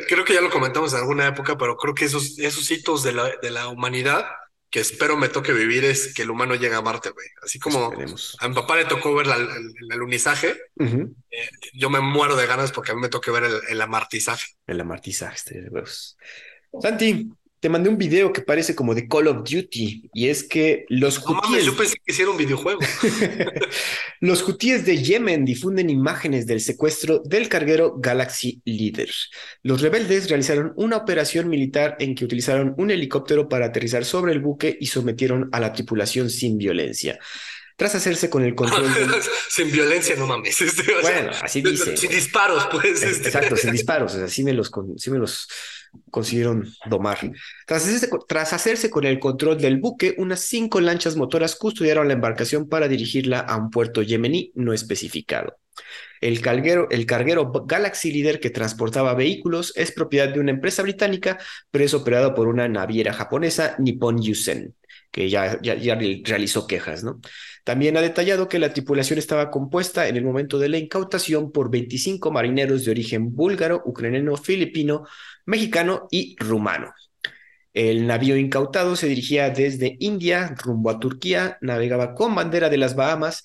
C: creo que ya lo comentamos en alguna época, pero creo que esos, esos hitos de la, de la humanidad que espero me toque vivir es que el humano llegue a Marte, güey. Así como
A: Esperemos.
C: a mi papá le tocó ver la- el, el alunizaje,
A: Ujú.
C: yo me muero de ganas porque a mí me toque ver el, el amartizaje.
A: El amartizaje, este. Santi, te mandé un video que parece como de Call of Duty y es que los
C: No mames, yo pensé que hiciera un videojuego.
A: los hutíes de Yemen difunden imágenes del secuestro del carguero Galaxy Leader. Los rebeldes realizaron una operación militar en que utilizaron un helicóptero para aterrizar sobre el buque y sometieron a la tripulación sin violencia. Tras hacerse con el control del...
C: Sin violencia, no mames. este, o sea,
A: Bueno, así dice.
C: Sin disparos, pues.
A: Es-
C: este.
A: Exacto, sin disparos, o sea, sí me los, con- sí me los consiguieron domar. Tras hacerse, con el control del buque, unas cinco lanchas motoras custodiaron la embarcación para dirigirla a un puerto yemení no especificado. El carguero, Galaxy Leader que transportaba vehículos es propiedad de una empresa británica, pero es operado por una naviera japonesa, Nippon Yusen, que ya, ya, ya re- realizó quejas, ¿no? También ha detallado que la tripulación estaba compuesta en el momento de la incautación por 25 marineros de origen búlgaro, ucraniano, filipino, mexicano y rumano. El navío incautado se dirigía desde India rumbo a Turquía, navegaba con bandera de las Bahamas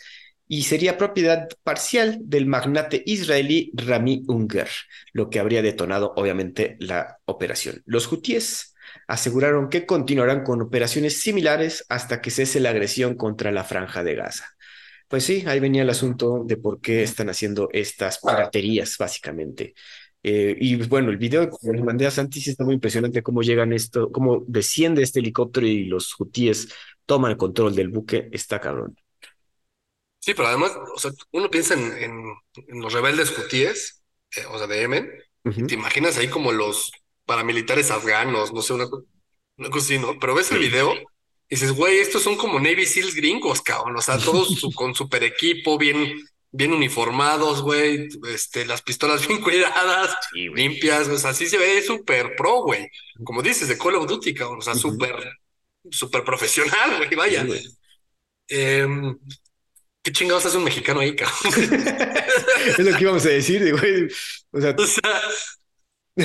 A: y sería propiedad parcial del magnate israelí Rami Unger, lo que habría detonado obviamente la operación. Los hutíes aseguraron que continuarán con operaciones similares hasta que cese la agresión contra la franja de Gaza. Pues sí, ahí venía el asunto de por qué están haciendo estas piraterías, básicamente. Eh, y bueno, el video que le mandé a Santi sí está muy impresionante cómo llegan esto, cómo desciende este helicóptero y los hutíes toman el control del buque, está cabrón.
C: Sí, pero además, o sea, uno piensa en, en- en los rebeldes hutíes, eh, o sea, de Yemen, te imaginas ahí como los paramilitares afganos, no sé, una, una cosa así, ¿no? Pero ves el video y dices, güey, estos son como Navy SEALs gringos, cabrón, o sea, todos su- con super equipo, bien, bien uniformados, güey, este, las pistolas bien cuidadas,
A: Sí,
C: limpias, o sea, así se ve súper pro, güey, como dices, de Call of Duty, cabrón, o sea, súper, súper profesional, güey, vaya.
A: Sí, güey.
C: Em, ¿qué chingados hace un mexicano ahí, cabrón?
A: Es lo que íbamos a decir, de, güey. O sea,
C: O sea,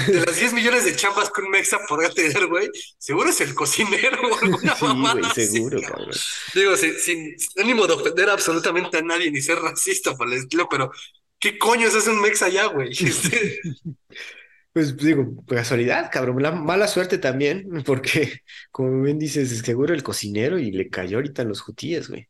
C: de las 10 millones de chambas que un mexa podría tener, güey, seguro es el cocinero o alguna
A: sí,
C: mamada
A: güey,
C: así,
A: seguro,
C: cabrón.
A: cabrón.
C: Digo, sin, ánimo de ofender absolutamente a nadie ni ser racista por el estilo, pero ¿qué coño hace un mexa allá, güey? Este,
A: Pues digo, casualidad, cabrón, la mala suerte también, porque como bien dices, seguro el cocinero y le cayó ahorita en los hutíes, güey.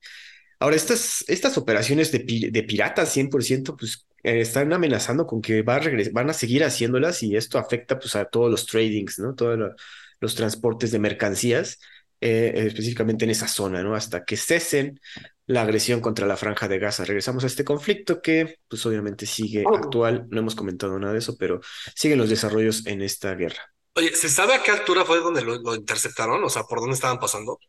A: Ahora, estas, estas operaciones de, de piratas 100%, pues eh, están amenazando con que va a regres- van a seguir haciéndolas y esto afecta pues a todos los tradings, ¿no? Todos lo- los transportes de mercancías eh, específicamente en esa zona, ¿no? Hasta que cesen la agresión contra la franja de Gaza. Regresamos a este conflicto que, pues obviamente sigue actual, no hemos comentado nada de eso, pero siguen los desarrollos en esta guerra.
C: Oye, ¿se sabe a qué altura fue donde lo, lo interceptaron? O sea, ¿por dónde estaban pasando?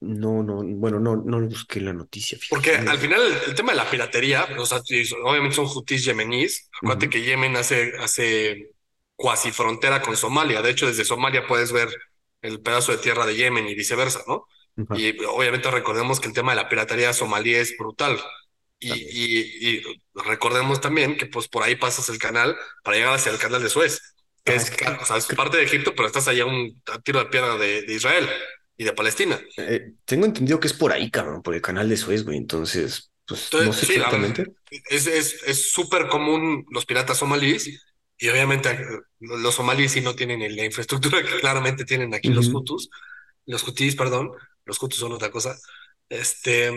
A: No, no, bueno, no, no busqué la noticia. fíjate.
C: Porque al final el, el tema de la piratería, o sea, obviamente son hutíes yemeníes. Acuérdate que Yemen hace, hace cuasi frontera con Somalia. De hecho, desde Somalia puedes ver el pedazo de tierra de Yemen y viceversa, ¿no? Y obviamente recordemos que el tema de la piratería somalí es brutal. Y,
A: también.
C: y, y recordemos también que pues por ahí pasas el canal para llegar hacia el canal de Suez, que
A: Ajá,
C: es,
A: es que creo-
C: o sea, es
A: creo-
C: parte de Egipto, pero estás allá a un a tiro de piedra de, de Israel y de Palestina.
A: eh, tengo entendido que es por ahí, cabrón, por el canal de Suez, güey. Entonces, pues no sé
C: Entonces, sí, ver,
A: exactamente.
C: es, es, es súper común los piratas somalíes y obviamente eh, los somalíes sí no tienen la infraestructura que claramente tienen aquí los
A: Ujú.
C: hutus, los hutíes, perdón, los hutus son otra cosa. Este,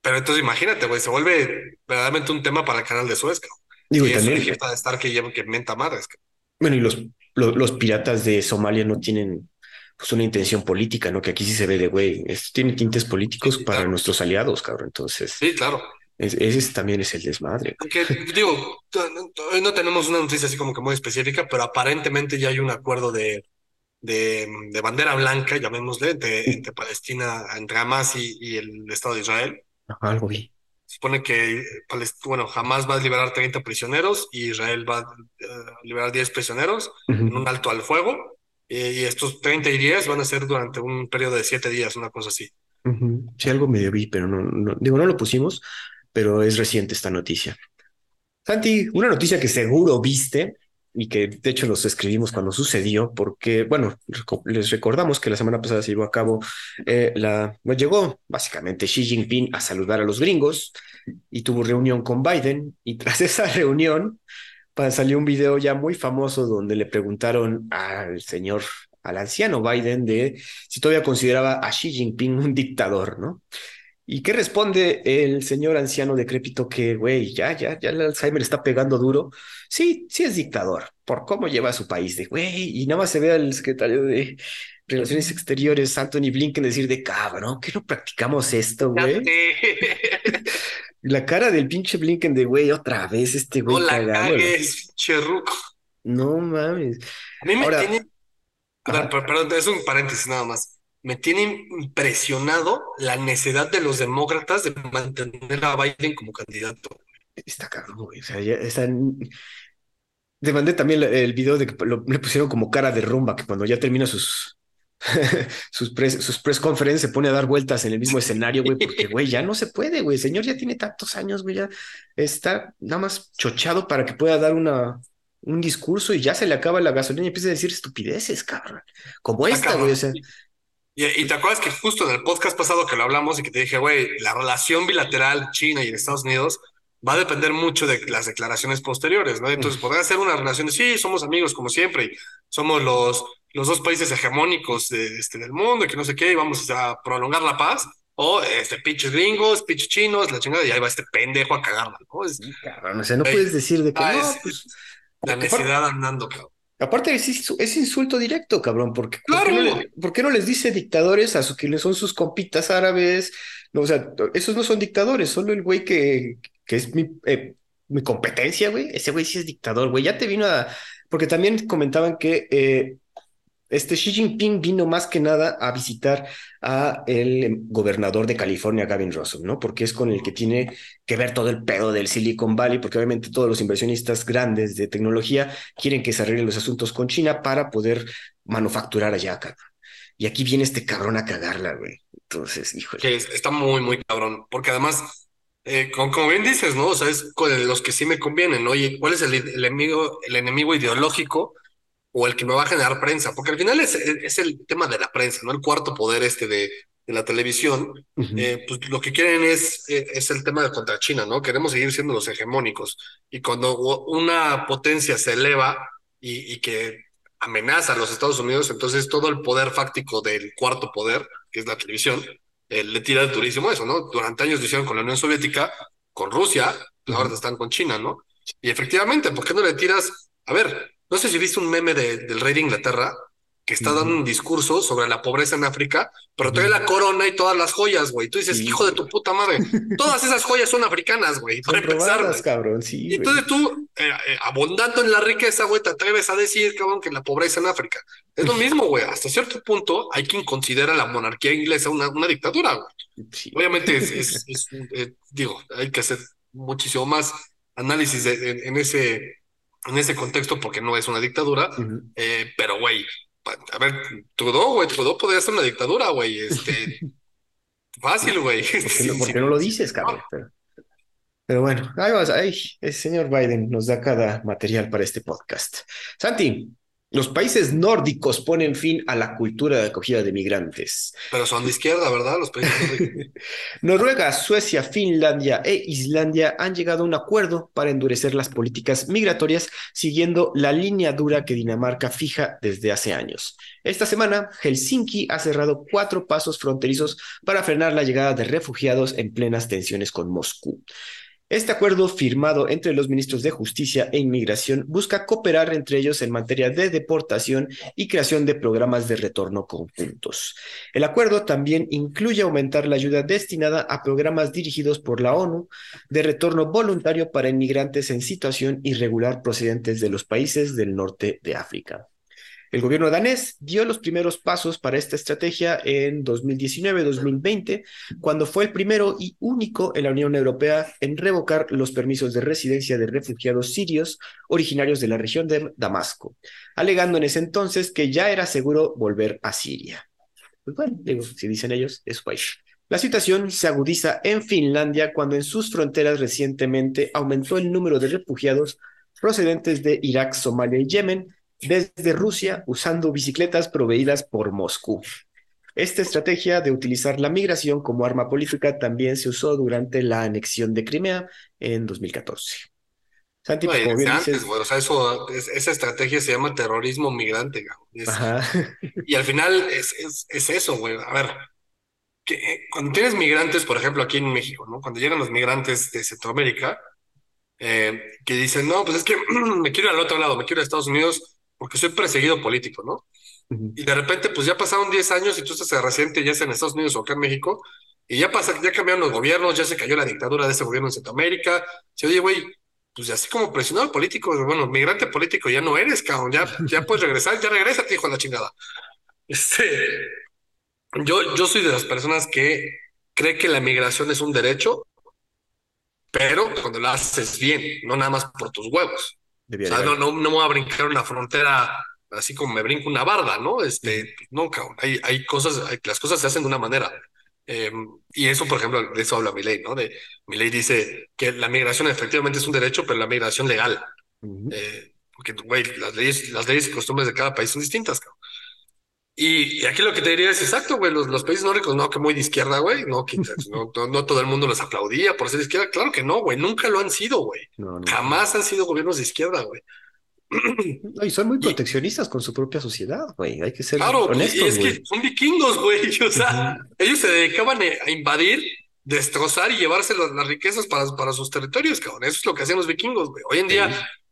C: pero entonces imagínate, güey, se vuelve verdaderamente un tema para el canal de Suez, cabrón.
A: Digo, y
C: Y es
A: también,
C: fiesta de estar que lleva que menta madres, cabrón.
A: bueno, y los, lo- los, piratas de Somalia no tienen pues una intención política, ¿no? Que aquí sí se ve de, güey, esto tiene tintes políticos
C: Sí,
A: para
C: claro.
A: nuestros aliados, cabrón. Entonces,
C: Sí, claro.
A: es- ese es- también es el desmadre.
C: Digo, hoy no tenemos una noticia así como que muy específica, pero aparentemente ya hay un acuerdo de, de, de bandera blanca, llamémosle, entre, entre Palestina, entre Hamas y, y el Estado de Israel.
A: Ajá, algo vi.
C: Supone que bueno, Hamas va a liberar 30 prisioneros y Israel va a eh, liberar 10 prisioneros en
A: Ujú.
C: un alto al fuego. Eh, y estos 30 y 10 van a ser durante un periodo de 7 días, una cosa así.
A: Sí, algo medio vi, pero no, digo, no lo pusimos, pero es reciente esta noticia. Santi, una noticia que seguro viste y que de hecho los escribimos cuando sucedió, porque, bueno, les recordamos que la semana pasada se llevó a cabo eh, la, bueno, llegó básicamente Xi Jinping a saludar a los gringos y tuvo reunión con Biden y tras esa reunión salió un video ya muy famoso donde le preguntaron al señor, al anciano Biden de si todavía consideraba a Xi Jinping un dictador, ¿no? ¿Y qué responde el señor anciano decrépito que, güey, ya, ya, ya el Alzheimer está pegando duro? Sí, sí es dictador, por cómo lleva a su país, de, güey, y nada más se ve al secretario de Relaciones Exteriores, Anthony Blinken, decir de, cabrón, ¿qué no practicamos esto, güey? La cara del pinche Blinken de, güey, otra vez este
C: No
A: güey
C: la
A: cagándola.
C: cagues, cherruco.
A: No mames.
C: A mí me
A: Ahora,
C: tiene ver, perdón, es un paréntesis nada más. Me tiene impresionado la necedad de los demócratas de mantener a Biden como candidato.
A: está cabrón, güey. O sea, ya están. Te mandé también la- el video de que lo- le pusieron como cara de rumba, que cuando ya termina sus, sus press, sus press conference se pone a dar vueltas en el mismo escenario, güey, porque, güey, ya no se puede, güey. El señor ya tiene tantos años, güey, ya está nada más chochado para que pueda dar una, un discurso y ya se le acaba la gasolina y empieza a decir estupideces, cabrón. Como esta, güey, o sea,
C: Y, y te acuerdas que justo en el podcast pasado que lo hablamos y que te dije, güey, la relación bilateral China y Estados Unidos va a depender mucho de las declaraciones posteriores, ¿no? Entonces podrá ser una relación de sí, somos amigos como siempre, y somos los, los dos países hegemónicos de, este, del mundo y que no sé qué, y vamos a prolongar la paz, o este, pinches gringos, pinches chinos, la chingada, y ahí va este pendejo a cagarla, ¿no? Es,
A: sí, cabrón, o sea, no puedes decir de que
C: ah,
A: no,
C: es-
A: pues.
C: la
A: aparte-
C: necesidad andando, cabrón.
A: Aparte es, es insulto directo, cabrón, porque ¿por qué,
C: Claro.
A: no por qué no les dice dictadores a sus que son sus compitas árabes? No, o sea, esos no son dictadores, solo el güey que, que es mi, eh, mi competencia, güey. Ese güey sí es dictador, güey. Ya te vino a... Porque también comentaban que eh, este Xi Jinping vino más que nada a visitar a el gobernador de California, Gavin Russell, ¿no? Porque es con el que tiene que ver todo el pedo del Silicon Valley, porque obviamente todos los inversionistas grandes de tecnología quieren que se arreglen los asuntos con China para poder manufacturar allá, cabrón. Y aquí viene este cabrón a cagarla, güey. Entonces, híjole.
C: que es- está muy, muy cabrón, porque además, eh, como, como bien dices, ¿no? O sea, es con los que sí me convienen, ¿no? Oye, ¿cuál es el, el enemigo, el enemigo ideológico o el que me va a generar prensa? Porque al final es, es- el tema de la prensa, ¿no? El cuarto poder este de, de la televisión, eh, pues lo que quieren es, eh, es el tema de contra China, ¿no? Queremos seguir siendo los hegemónicos. Y cuando una potencia se eleva y, y que amenaza a los Estados Unidos, entonces todo el poder fáctico del cuarto poder, que es la televisión, eh, le tira durísimo eso, ¿no? Durante años lo hicieron con la Unión Soviética, con Rusia, ahora están con China, ¿no? Y efectivamente, ¿por qué no le tiras? A ver, no sé si viste un meme de- del rey de Inglaterra, que está dando un discurso sobre la pobreza en África, pero trae la corona y todas las joyas, güey. Tú dices, hijo de tu puta madre, todas esas joyas son africanas, güey.
A: Para empezar, cabrón, sí.
C: Y entonces tú, eh, eh, abundando en la riqueza, güey, te atreves a decir, cabrón, que la pobreza en África. Es lo mismo, güey. Hasta cierto punto hay quien considera la monarquía inglesa una, una dictadura, güey. Obviamente es, eh, digo, hay que hacer muchísimo más análisis en, ese, en ese contexto porque no es una dictadura, pero, güey, a ver, Trudeau, güey, Trudeau podría ser una dictadura, güey. Este, fácil, güey.
A: ¿Por qué no, lo dices, cabrón? Pero, bueno, ahí vas, ahí, el señor Biden nos da cada material para este podcast. Santi, los países nórdicos ponen fin a la cultura de acogida de migrantes.
C: Pero son de izquierda, ¿verdad? Los países nórdicos.
A: Noruega, Suecia, Finlandia e Islandia han llegado a un acuerdo para endurecer las políticas migratorias siguiendo la línea dura que Dinamarca fija desde hace años. Esta semana, Helsinki ha cerrado cuatro pasos fronterizos para frenar la llegada de refugiados en plenas tensiones con Moscú. Este acuerdo firmado entre los ministros de Justicia e Inmigración busca cooperar entre ellos en materia de deportación y creación de programas de retorno conjuntos. El acuerdo también incluye aumentar la ayuda destinada a programas dirigidos por la ONU de retorno voluntario para inmigrantes en situación irregular procedentes de los países del norte de África. El gobierno danés dio los primeros pasos para esta estrategia en 2019-2020, cuando fue el primero y único en la Unión Europea en revocar los permisos de residencia de refugiados sirios originarios de la región de Damasco, alegando en ese entonces que ya era seguro volver a Siria. Pues bueno, digo, si dicen ellos, es país. La situación se agudiza en Finlandia cuando en sus fronteras recientemente aumentó el número de refugiados procedentes de Irak, Somalia y Yemen, desde Rusia usando bicicletas proveídas por Moscú. Esta estrategia de utilizar la migración como arma política también se usó durante la anexión de Crimea en 2014.
C: Santi, pues, como bien antes, o sea, eso, esa estrategia se llama terrorismo migrante, y al final es, es, eso, güey. A ver, que, cuando tienes migrantes, por ejemplo, aquí en México, ¿no? Cuando llegan los migrantes de Centroamérica, eh, que dicen, no, pues es que me quiero ir al otro lado, me quiero ir a Estados Unidos porque soy perseguido político, ¿no? Y de repente, pues ya pasaron 10 años y tú estás reciente, ya sea en Estados Unidos o acá en México, y ya pasa, ya cambiaron los gobiernos, ya se cayó la dictadura de ese gobierno en Centroamérica. Se oye, güey, pues así como presionado político, bueno, migrante político ya no eres, cabrón, ya, ya puedes regresar, ya regresa, hijo de la chingada. Este, yo, yo soy de las personas que cree que la migración es un derecho, pero cuando la haces bien, no nada más por tus huevos o sea, no, no, no me voy a brincar una frontera así como me brinco una barda, ¿no? Este, no, cabrón, hay, hay cosas, las cosas se hacen de una manera. Em, y eso, por ejemplo, de eso habla mi ley, ¿no? De mi ley dice que la migración efectivamente es un derecho, pero la migración legal. Eh, porque, güey, las leyes, las leyes y costumbres de cada país son distintas, cabrón. Y, aquí lo que te diría es exacto, güey, los, los países nórdicos, no, que muy de izquierda, güey, no, que no, no, todo el mundo los aplaudía por ser de izquierda, claro que no, güey, nunca lo han sido, güey. Jamás han sido gobiernos de izquierda, güey.
A: y son muy proteccionistas con su propia sociedad, güey, hay que ser claro, honestos,
C: y es que son vikingos, güey, o sea, ellos se dedicaban a invadir, destrozar y llevarse las, riquezas para, para sus territorios, cabrón, eso es lo que hacían los vikingos, güey. Hoy en día,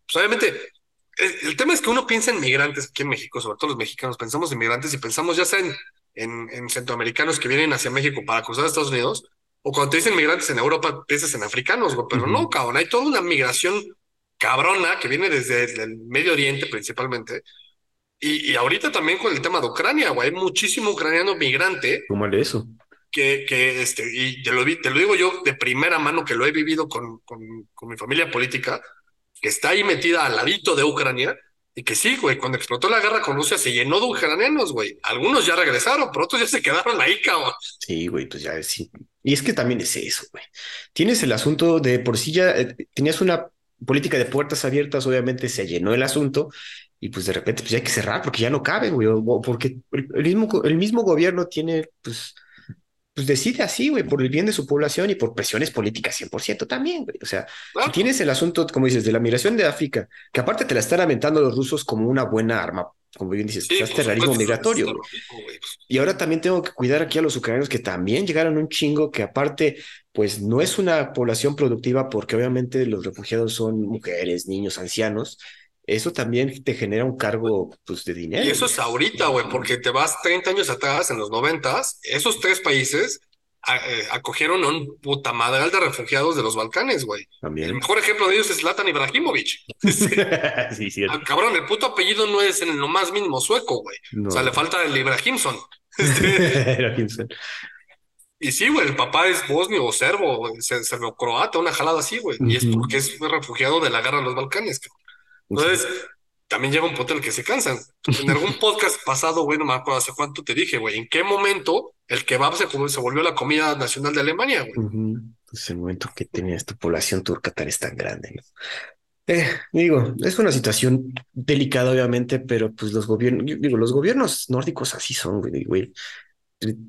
C: pues obviamente el, tema es que uno piensa en migrantes aquí en México, sobre todo los mexicanos, pensamos en migrantes y pensamos ya sea en, en, centroamericanos que vienen hacia México para cruzar a Estados Unidos, o cuando te dicen migrantes en Europa, piensas en africanos, pero no, cabrón, hay toda una migración cabrona que viene desde el Medio Oriente principalmente. Y, y, ahorita también con el tema de Ucrania, güey, hay muchísimo ucraniano migrante.
A: ¿Cómo es eso?
C: Que, que este, y te lo, te lo digo yo de primera mano que lo he vivido con, con, con mi familia política que está ahí metida al ladito de Ucrania, y que sí, güey, cuando explotó la guerra con Rusia se llenó de ucranianos, güey. Algunos ya regresaron, pero otros ya se quedaron ahí, cabrón.
A: Sí, güey, pues ya sí. Y es que también es eso, güey. Tienes el asunto de por sí ya eh, tenías una política de puertas abiertas, obviamente se llenó el asunto, y pues de repente pues ya hay que cerrar porque ya no cabe, güey, porque el, mismo, el mismo gobierno tiene, pues, pues decide así, güey, por el bien de su población y por presiones políticas 100% también, güey. O sea, si tienes el asunto, como dices, de la migración de África, que aparte te la están aventando los rusos como una buena arma, como bien dices, es terrorismo migratorio. Y ahora también tengo que cuidar aquí a los ucranianos que también llegaron un chingo, que aparte, pues no es una población productiva porque obviamente los refugiados son mujeres, niños, ancianos, eso también te genera un cargo pues, de dinero.
C: Y eso es ahorita, güey, porque te vas 30 años atrás, en los 90, esos tres países eh, acogieron a un puta madral de refugiados de los Balcanes, güey. El mejor ejemplo de ellos es Zlatan Ibrahimovic.
A: sí, cierto.
C: Ah, cabrón, el puto apellido no es en lo más mínimo sueco, güey.
A: No.
C: O sea, le falta el Ibrahimson.
A: Ibrahimson.
C: Y sí, güey, el papá es bosnio o serbo, serbio-croata, una jalada así, güey. Y es porque es refugiado de la guerra de los Balcanes, cabrón. Entonces, también llega un punto en el que se cansan. En algún podcast pasado, güey, no me acuerdo hace cuánto te dije, güey, ¿en qué momento el kebab se, se volvió la comida nacional de Alemania, güey?
A: Ujú. Pues el momento que tenía esta población turca tan es tan grande, ¿no? Eh, digo, es una situación delicada, obviamente, pero pues los gobiernos, digo, los gobiernos nórdicos así son, güey, güey.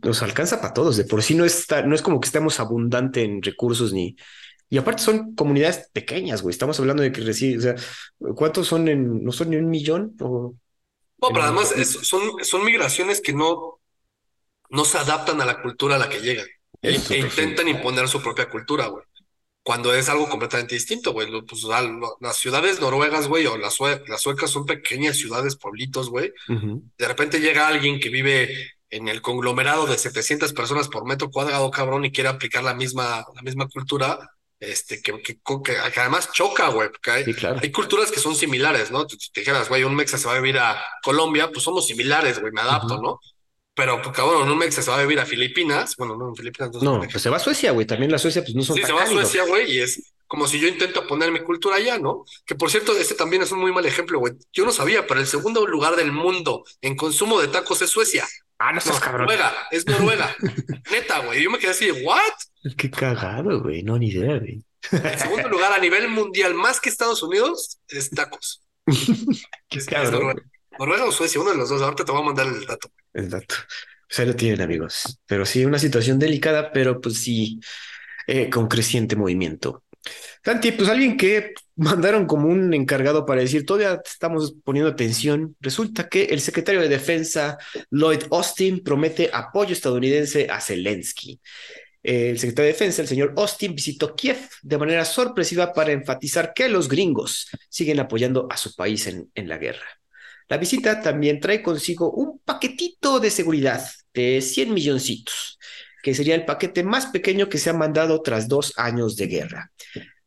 A: Nos alcanza para todos. De por sí no está, no es como que estemos abundante en recursos ni. Y aparte son comunidades pequeñas, güey. Estamos hablando de que reciben, o sea, ¿cuántos son en, no son ni un millón? O
C: No, pero además es- son, son migraciones que no, no se adaptan a la cultura a la que llegan e intentan imponer su propia cultura, güey. Cuando es algo completamente distinto, güey. Pues, las ciudades noruegas, güey, o las, sue- las suecas son pequeñas ciudades, pueblitos, güey. De repente llega alguien que vive en el conglomerado de 700 personas por metro cuadrado, cabrón, y quiere aplicar la misma, la misma cultura, este, que, que, que- además choca, güey, porque hay,
A: Sí, claro.
C: hay culturas que son similares, ¿no? Si te dijeras, güey, un mexa se va a vivir a Colombia, pues somos similares, güey, me adapto,
A: Ujú.
C: ¿no? Pero, pues, cabrón, un mexa se va a vivir a Filipinas, bueno, no, en Filipinas no
A: No, pues se va a Suecia, güey. También la Suecia, pues no son
C: Sí, se va a. Suecia, güey, y es como si yo intento poner mi cultura allá, ¿no? Que por cierto, este también es un muy mal ejemplo, güey. Yo no sabía, pero el segundo lugar del mundo en consumo de tacos es Suecia.
A: Ah, no estás cabrón.
C: Noruega, es Noruega. Neta, güey. Yo me quedé así de, ¿what?
A: Qué cagado, güey. No, ni idea, güey.
C: El segundo lugar a nivel mundial, más que Estados Unidos, es tacos.
A: Qué
C: Es. Noruega. Noruega o Suecia, uno de los dos. Ahorita te voy a mandar el dato.
A: Exacto. Pues ahí lo tienen, amigos. Pero sí, una situación delicada, pero pues sí, eh, con creciente movimiento. Santi, pues alguien que mandaron como un encargado para decir, todavía estamos poniendo atención. Resulta que el secretario de Defensa, Lloyd Austin, promete apoyo estadounidense a Zelensky. El secretario de Defensa, el señor Austin, visitó Kiev de manera sorpresiva para enfatizar que los gringos siguen apoyando a su país en, en la guerra. La visita también trae consigo un paquetito de seguridad de 100 milloncitos, que sería el paquete más pequeño que se ha mandado tras dos años de guerra.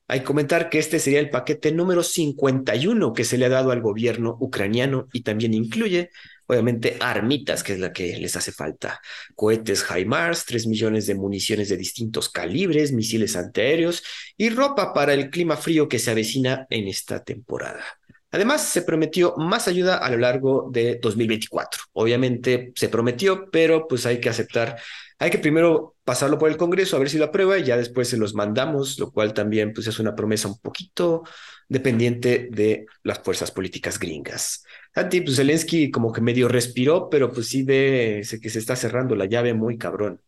A: Hay que comentar que este sería el paquete número 51 que se le ha dado al gobierno ucraniano y también incluye, obviamente, armitas, que es la que les hace falta, cohetes HIMARS, 3 millones de municiones de distintos calibres, misiles antiaéreos y ropa para el clima frío que se avecina en esta temporada. Además, se prometió más ayuda a lo largo de 2024. Obviamente se prometió, pero pues hay que aceptar, hay que primero pasarlo por el Congreso a ver si lo aprueba y ya después se los mandamos, lo cual también pues es una promesa un poquito dependiente de las fuerzas políticas gringas. Santi, pues Zelensky como que medio respiró, pero pues sí ve que se está cerrando la llave muy cabrón.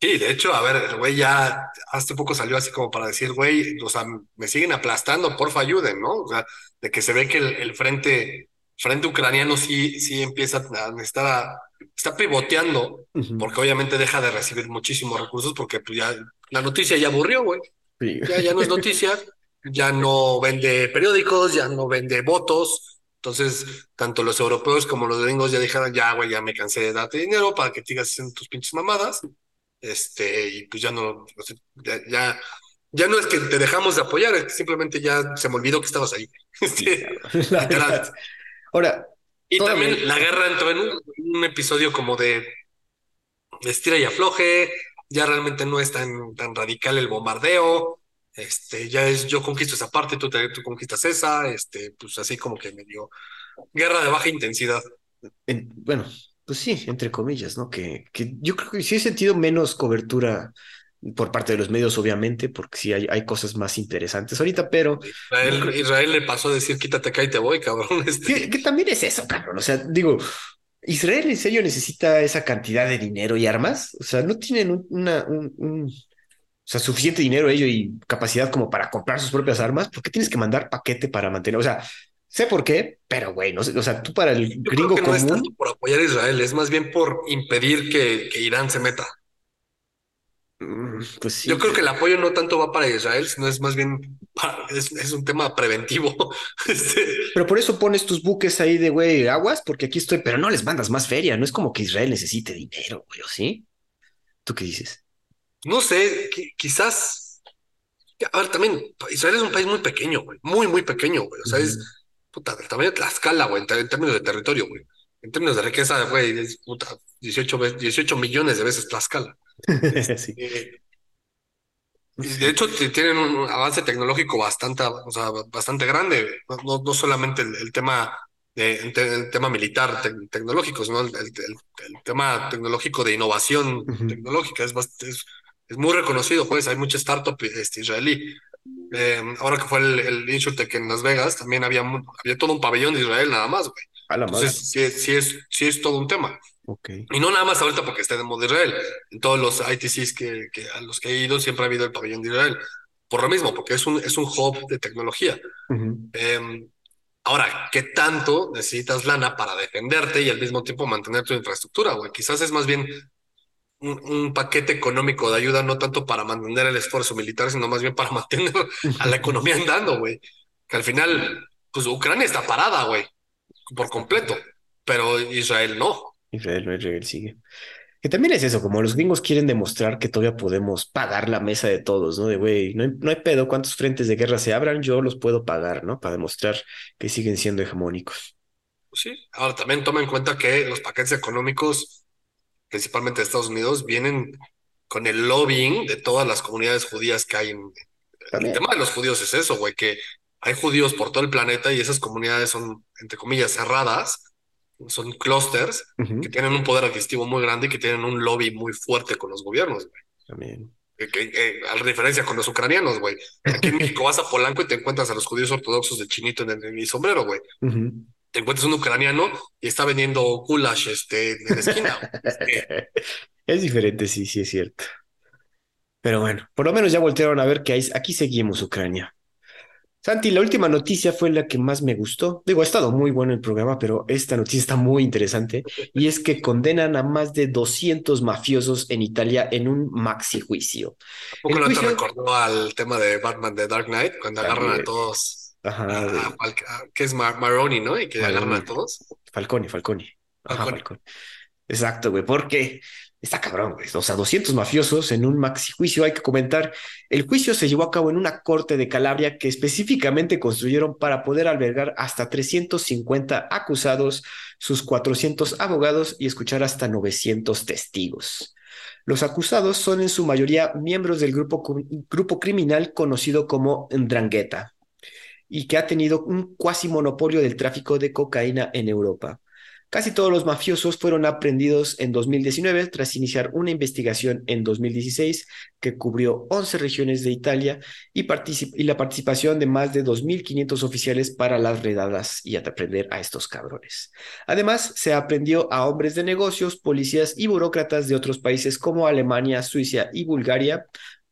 C: Sí, de hecho, a ver, el güey ya hace poco salió así como para decir, güey, o sea, me siguen aplastando, porfa, ayuden, ¿no? O sea, de que se ve que el, el frente, frente ucraniano sí, sí empieza a necesitar a, está pivoteando, porque obviamente deja de recibir muchísimos recursos, porque pues ya la noticia ya aburrió, güey.
A: Sí.
C: Ya, ya no es noticia, ya no vende periódicos, ya no vende votos. Entonces, tanto los europeos como los gringos ya dijeron, ya, güey, ya me cansé de darte dinero para que sigas haciendo tus pinches mamadas. Este, y pues ya no, ya, ya, ya no es que te dejamos de apoyar, es que simplemente ya se me olvidó que estabas ahí. Este,
A: verdad. Ahora,
C: Y también la guerra entró en un, un episodio como de, de estira y afloje, ya realmente no es tan, tan radical el bombardeo, este, ya es yo conquisto esa parte, tú, te- tú conquistas esa, este, pues así como que medio guerra de baja intensidad.
A: en- bueno, pues sí, entre comillas, ¿no? Que, que yo creo que sí he sentido menos cobertura por parte de los medios, obviamente, porque sí hay, hay cosas más interesantes ahorita, pero
C: Israel, le pasó a decir quítate acá y te voy, cabrón. Este,
A: que, que también es eso, cabrón. O sea, digo, ¿Israel en serio necesita esa cantidad de dinero y armas? O sea, no tienen un- una, un, un- o sea, suficiente dinero ellos y capacidad como para comprar sus propias armas. ¿Por qué tienes que mandar paquete para mantener? O sea, sé por qué, pero güey, no sé, o sea, tú para el
C: yo creo
A: gringo
C: que no es tanto por apoyar a Israel, es más bien por impedir que, que Irán se meta.
A: Mm, Pues sí,
C: Yo creo que el apoyo no tanto va para Israel, sino es más bien para- es, es un tema preventivo. Este,
A: pero por eso pones tus buques ahí de, güey, aguas, porque aquí estoy, pero no les mandas más feria, no es como que Israel necesite dinero, güey, ¿o sí? ¿Tú qué dices?
C: no sé, qui- quizás. A ver, también, Israel es un país muy pequeño, güey. Muy, muy pequeño, güey. O sea, es puta, del tamaño de Tlaxcala, güey, en, términos de territorio, güey. En términos de riqueza, güey, es puta, 18, ve- 18 millones de veces Tlaxcala.
A: Sí,
C: Eh, Y de hecho tienen un avance tecnológico bastante, o sea, bastante grande. No, no, solamente el, el tema de, el, te- tema militar tec- tecnológico, sino el, el- el- tema tecnológico de innovación
A: Ujú.
C: tecnológica. Es, es, es muy reconocido, pues hay mucha startup este, israelí. Eh, ahora que fue el, el InsurTech en Las Vegas, también había, había todo un pabellón de Israel nada más, güey.
A: A la madre.
C: Entonces, sí, sí, es, sí es todo un tema. Y no nada más ahorita porque esté de moda Israel. En todos los ITCs que, que a los que he ido siempre ha habido el pabellón de Israel. Por lo mismo, porque es un, es un hub de tecnología. Eh, ahora, ¿qué tanto necesitas lana para defenderte y al mismo tiempo mantener tu infraestructura, güey? Quizás es más bien un, un paquete económico de ayuda, no tanto para mantener el esfuerzo militar, sino más bien para mantener a la economía andando, güey. Que al final, pues Ucrania está parada, güey, por completo, pero Israel no.
A: Israel, no, Israel sigue. Que también es eso, como los gringos quieren demostrar que todavía podemos pagar la mesa de todos, ¿no? De, güey, no hay, no hay pedo, cuántos frentes de guerra se abran, yo los puedo pagar, ¿no? Para demostrar que siguen siendo hegemónicos.
C: Pues Sí, ahora también toma en cuenta que los paquetes económicos, principalmente de Estados Unidos, vienen con el lobbying de todas las comunidades judías que hay. En... El tema de los judíos es eso, güey, que hay judíos por todo el planeta y esas comunidades son, entre comillas, cerradas, son clusters que tienen un poder adquisitivo muy grande y que tienen un lobby muy fuerte con los gobiernos, güey.
A: También.
C: Que- que- que, a diferencia con los ucranianos, güey. Aquí en México vas a Polanco y te encuentras a los judíos ortodoxos de chinito en el, en el sombrero, güey te encuentras un ucraniano y está vendiendo goulash este, en la esquina. Este,
A: Es diferente, sí, sí, es cierto. Pero bueno, por lo menos ya voltearon a ver que hay- aquí seguimos Ucrania. Santi, la última noticia fue la que más me gustó. Digo, ha estado muy bueno el programa, pero esta noticia está muy interesante y es que condenan a más de 200 mafiosos en Italia en un maxi juicio.
C: ¿A poco no te recordó al tema de Batman de Dark Knight cuando agarran a todos?
A: Ajá,
C: a-
A: güey.
C: a- al- a- que es Mar- Maroni, ¿no? Y que agarran a todos.
A: Falcone, Falcone. Ajá,
C: Falcone.
A: Falcone. Exacto, güey, porque está cabrón, güey. O sea, 200 mafiosos en un maxi juicio. Hay que comentar, el juicio se llevó a cabo en una corte de Calabria que específicamente construyeron para poder albergar hasta 350 acusados, sus 400 abogados y escuchar hasta 900 testigos. Los acusados son en su mayoría miembros del grupo, grupo criminal conocido como Ndrangheta y que ha tenido un cuasi monopolio del tráfico de cocaína en Europa. Casi todos los mafiosos fueron aprendidos en 2019 tras iniciar una investigación en 2016 que cubrió 11 regiones de Italia y, la participación de más de 2.500 oficiales para las redadas y aprender a estos cabrones. Además, se aprendió a hombres de negocios, policías y burócratas de otros países como Alemania, Suiza y Bulgaria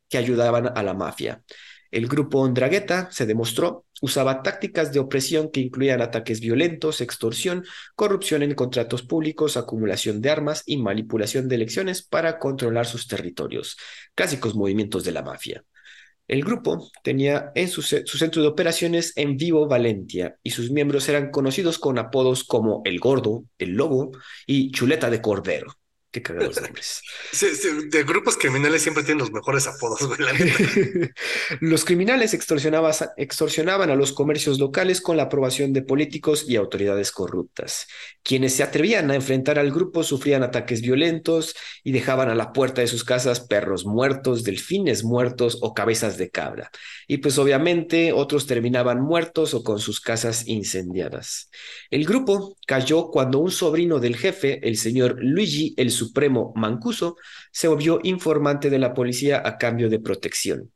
A: que ayudaban a la mafia. El grupo Ndrangheta, se demostró, usaba tácticas de opresión que incluían ataques violentos, extorsión, corrupción en contratos públicos, acumulación de armas y manipulación de elecciones para controlar sus territorios, clásicos movimientos de la mafia. El grupo tenía en su, su, centro de operaciones en Vivo, Valencia, y sus miembros eran conocidos con apodos como El Gordo, El Lobo y Chuleta de Cordero. Qué cagados nombres.
C: Sí, sí, de grupos criminales siempre tienen los mejores apodos, güey, la neta.
A: los criminales extorsionaban, extorsionaban a los comercios locales con la aprobación de políticos y autoridades corruptas. Quienes se atrevían a enfrentar al grupo sufrían ataques violentos y dejaban a la puerta de sus casas perros muertos, delfines muertos o cabezas de cabra. Y pues obviamente otros terminaban muertos o con sus casas incendiadas. El grupo cayó cuando un sobrino del jefe, el señor Luigi el Supremo Mancuso, se volvió informante de la policía a cambio de protección.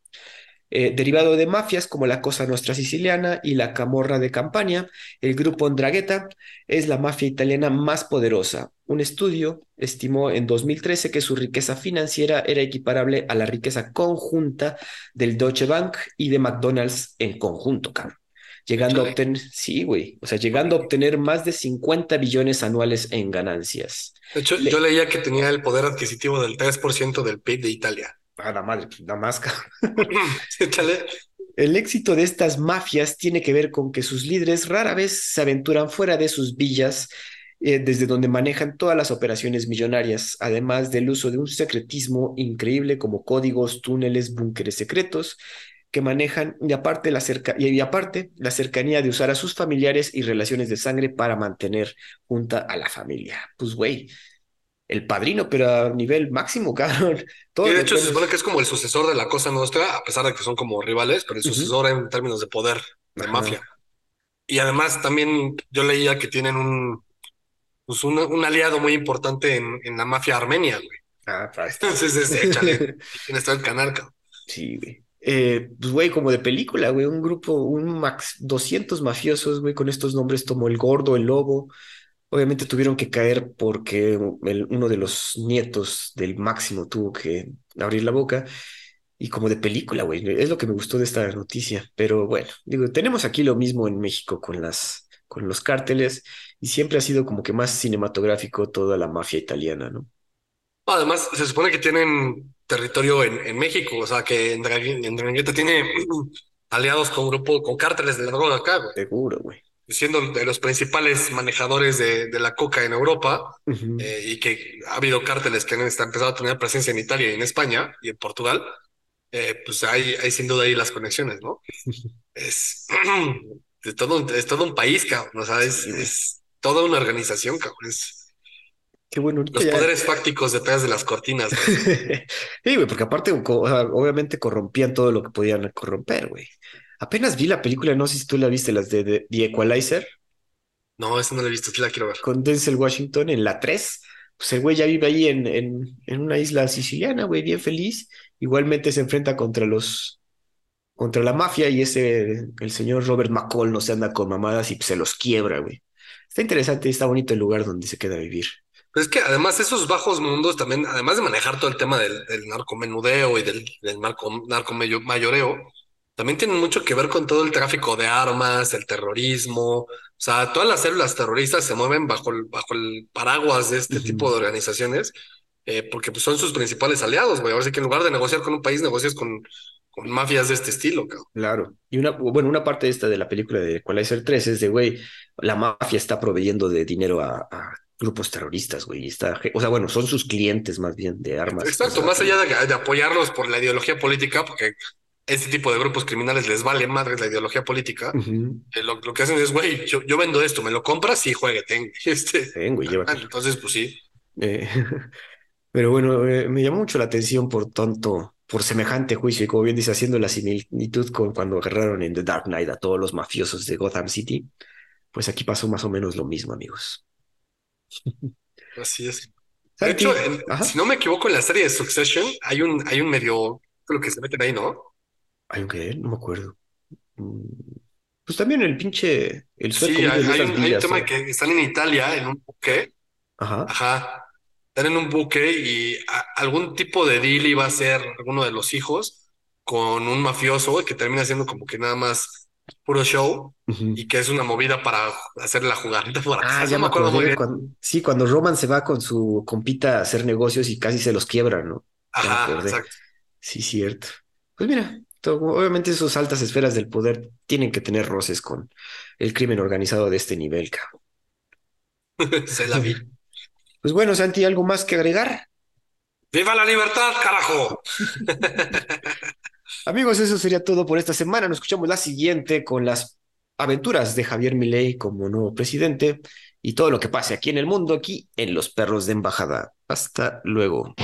A: Eh, derivado de mafias como la Cosa Nostra Siciliana y la Camorra de Campania, el grupo Ndrangheta es la mafia italiana más poderosa. Un estudio estimó en 2013 que su riqueza financiera era equiparable a la riqueza conjunta del Deutsche Bank y de McDonald's en conjunto. Llegando a obtener, sí, güey, o sea, llegando a obtener más de 50 billones anuales en ganancias.
C: De hecho, Le... yo leía que tenía el poder adquisitivo del 3% del PIB de Italia.
A: A la madre, pues, nada más.
C: Échale.
A: El éxito de estas mafias tiene que ver con que sus líderes rara vez se aventuran fuera de sus villas, eh, desde donde manejan todas las operaciones millonarias, además del uso de un secretismo increíble como códigos, túneles, búnkeres secretos que manejan y aparte, la cerca y aparte la cercanía de usar a sus familiares y relaciones de sangre para mantener junta a la familia. Pues güey, el padrino, pero a nivel máximo, cabrón. Todo
C: Y de hecho se supone que es como el sucesor de la Cosa Nostra, a pesar de que son como rivales, pero el sucesor en términos de poder, de
A: Ajá.
C: mafia. Y además también yo leía que tienen un, pues un, un aliado muy importante en, en la mafia armenia, güey.
A: Ah, está.
C: Entonces, este, échale, tienes todo el canal, cabrón.
A: Sí, güey. Eh, pues, güey, como de película, güey, un grupo, un max 200 mafiosos, güey, con estos nombres como el gordo, el lobo. Obviamente tuvieron que caer porque uno de los nietos del máximo tuvo que abrir la boca. Y como de película, güey, es lo que me gustó de esta noticia. Pero bueno, digo, tenemos aquí lo mismo en México con las, con los cárteles y siempre ha sido como que más cinematográfico toda la mafia italiana, ¿no?
C: Además, se supone que tienen territorio en, en México, o sea, que en tiene aliados con grupo, con cárteles de la droga acá, güey.
A: Seguro, güey.
C: Siendo de los principales manejadores de, de la coca en Europa, eh, y que ha habido cárteles que han empezado a tener presencia en Italia y en España y en Portugal, eh, pues hay, hay sin duda ahí las conexiones, ¿no? Es, es todo, un- es todo un país, cabrón, o sea, es,
A: Sí, güey.
C: es toda una organización, cabrón, es
A: Qué bueno,
C: los
A: ya-
C: poderes fácticos detrás de las cortinas, güey.
A: Sí, güey, porque aparte, co- o sea, obviamente corrompían todo lo que podían corromper, güey. Apenas vi la película, no sé si tú la viste, las de, de The Equalizer,
C: No, esa no la he visto, sí la quiero ver.
A: con Denzel Washington en la 3. Pues el güey ya vive ahí en, en, en una isla siciliana, güey, bien feliz. Igualmente se enfrenta contra los, contra la mafia y ese, el señor Robert McCall no se anda con mamadas y se los quiebra, güey. Está interesante y está bonito el lugar donde se queda a vivir.
C: Pero es que además esos bajos mundos también, además de manejar todo el tema del, del narcomenudeo y del, del narco, narcomayoreo, también tienen mucho que ver con todo el tráfico de armas, el terrorismo. O sea, todas las células terroristas se mueven bajo el, bajo el paraguas de este tipo de organizaciones, eh, porque pues, son sus principales aliados, güey. Ahora sí que en lugar de negociar con un país, negocias con, con mafias de este estilo, cabrón.
A: Claro. Y una, bueno, una parte de esta de la película de Equalizer 3 es de, güey, la mafia está proveyendo de dinero a, a grupos terroristas, güey. Está, o sea, bueno, son sus clientes más bien de armas.
C: Exacto, más allá de, de apoyarlos por la ideología política, porque este tipo de grupos criminales les vale madre la ideología política. Eh, Lo, lo que hacen es, güey, yo, yo vendo esto, ¿me lo compras? Sí, juegue, ten. Este,
A: Ven, güey,
C: ah, entonces, pues sí.
A: Eh, pero bueno, eh, me llamó mucho la atención por tanto, por semejante juicio y como bien dice, haciendo la similitud con cuando agarraron en The Dark Knight a todos los mafiosos de Gotham City, pues aquí pasó más o menos lo mismo, amigos.
C: Así es. De hecho, en- si no me equivoco, en la serie de Succession hay un, hay un medio, creo que se meten ahí, ¿no?
A: Hay un que no me acuerdo. Mm, Pues también el pinche, el sueco
C: Sí, hay, un, hay un tema que están en Italia, en un buque,
A: Ajá.
C: ajá, están en un buque y a- algún tipo de deal iba a ser alguno de los hijos con un mafioso que termina siendo como que nada más puro show y que es una movida para hacer la jugarreta por
A: Ah,
C: atrás.
A: ya
C: No
A: me
C: acuerdo muy bien.
A: cuando- sí, cuando Roman se va con su compita a hacer negocios y casi se los quiebra, ¿no? Ya
C: Ajá, exacto.
A: Sí, cierto. Pues mira, obviamente esas altas esferas del poder tienen que tener roces con el crimen organizado de este nivel, cabrón.
C: Se la vi.
A: Pues bueno, Santi, ¿algo más que agregar?
C: ¡Viva la libertad, carajo!
A: Amigos, eso sería todo por esta semana. Nos escuchamos la siguiente con las aventuras de Javier Milei como nuevo presidente y todo lo que pase aquí en el mundo, aquí en Los Perros de Embajada. Hasta luego.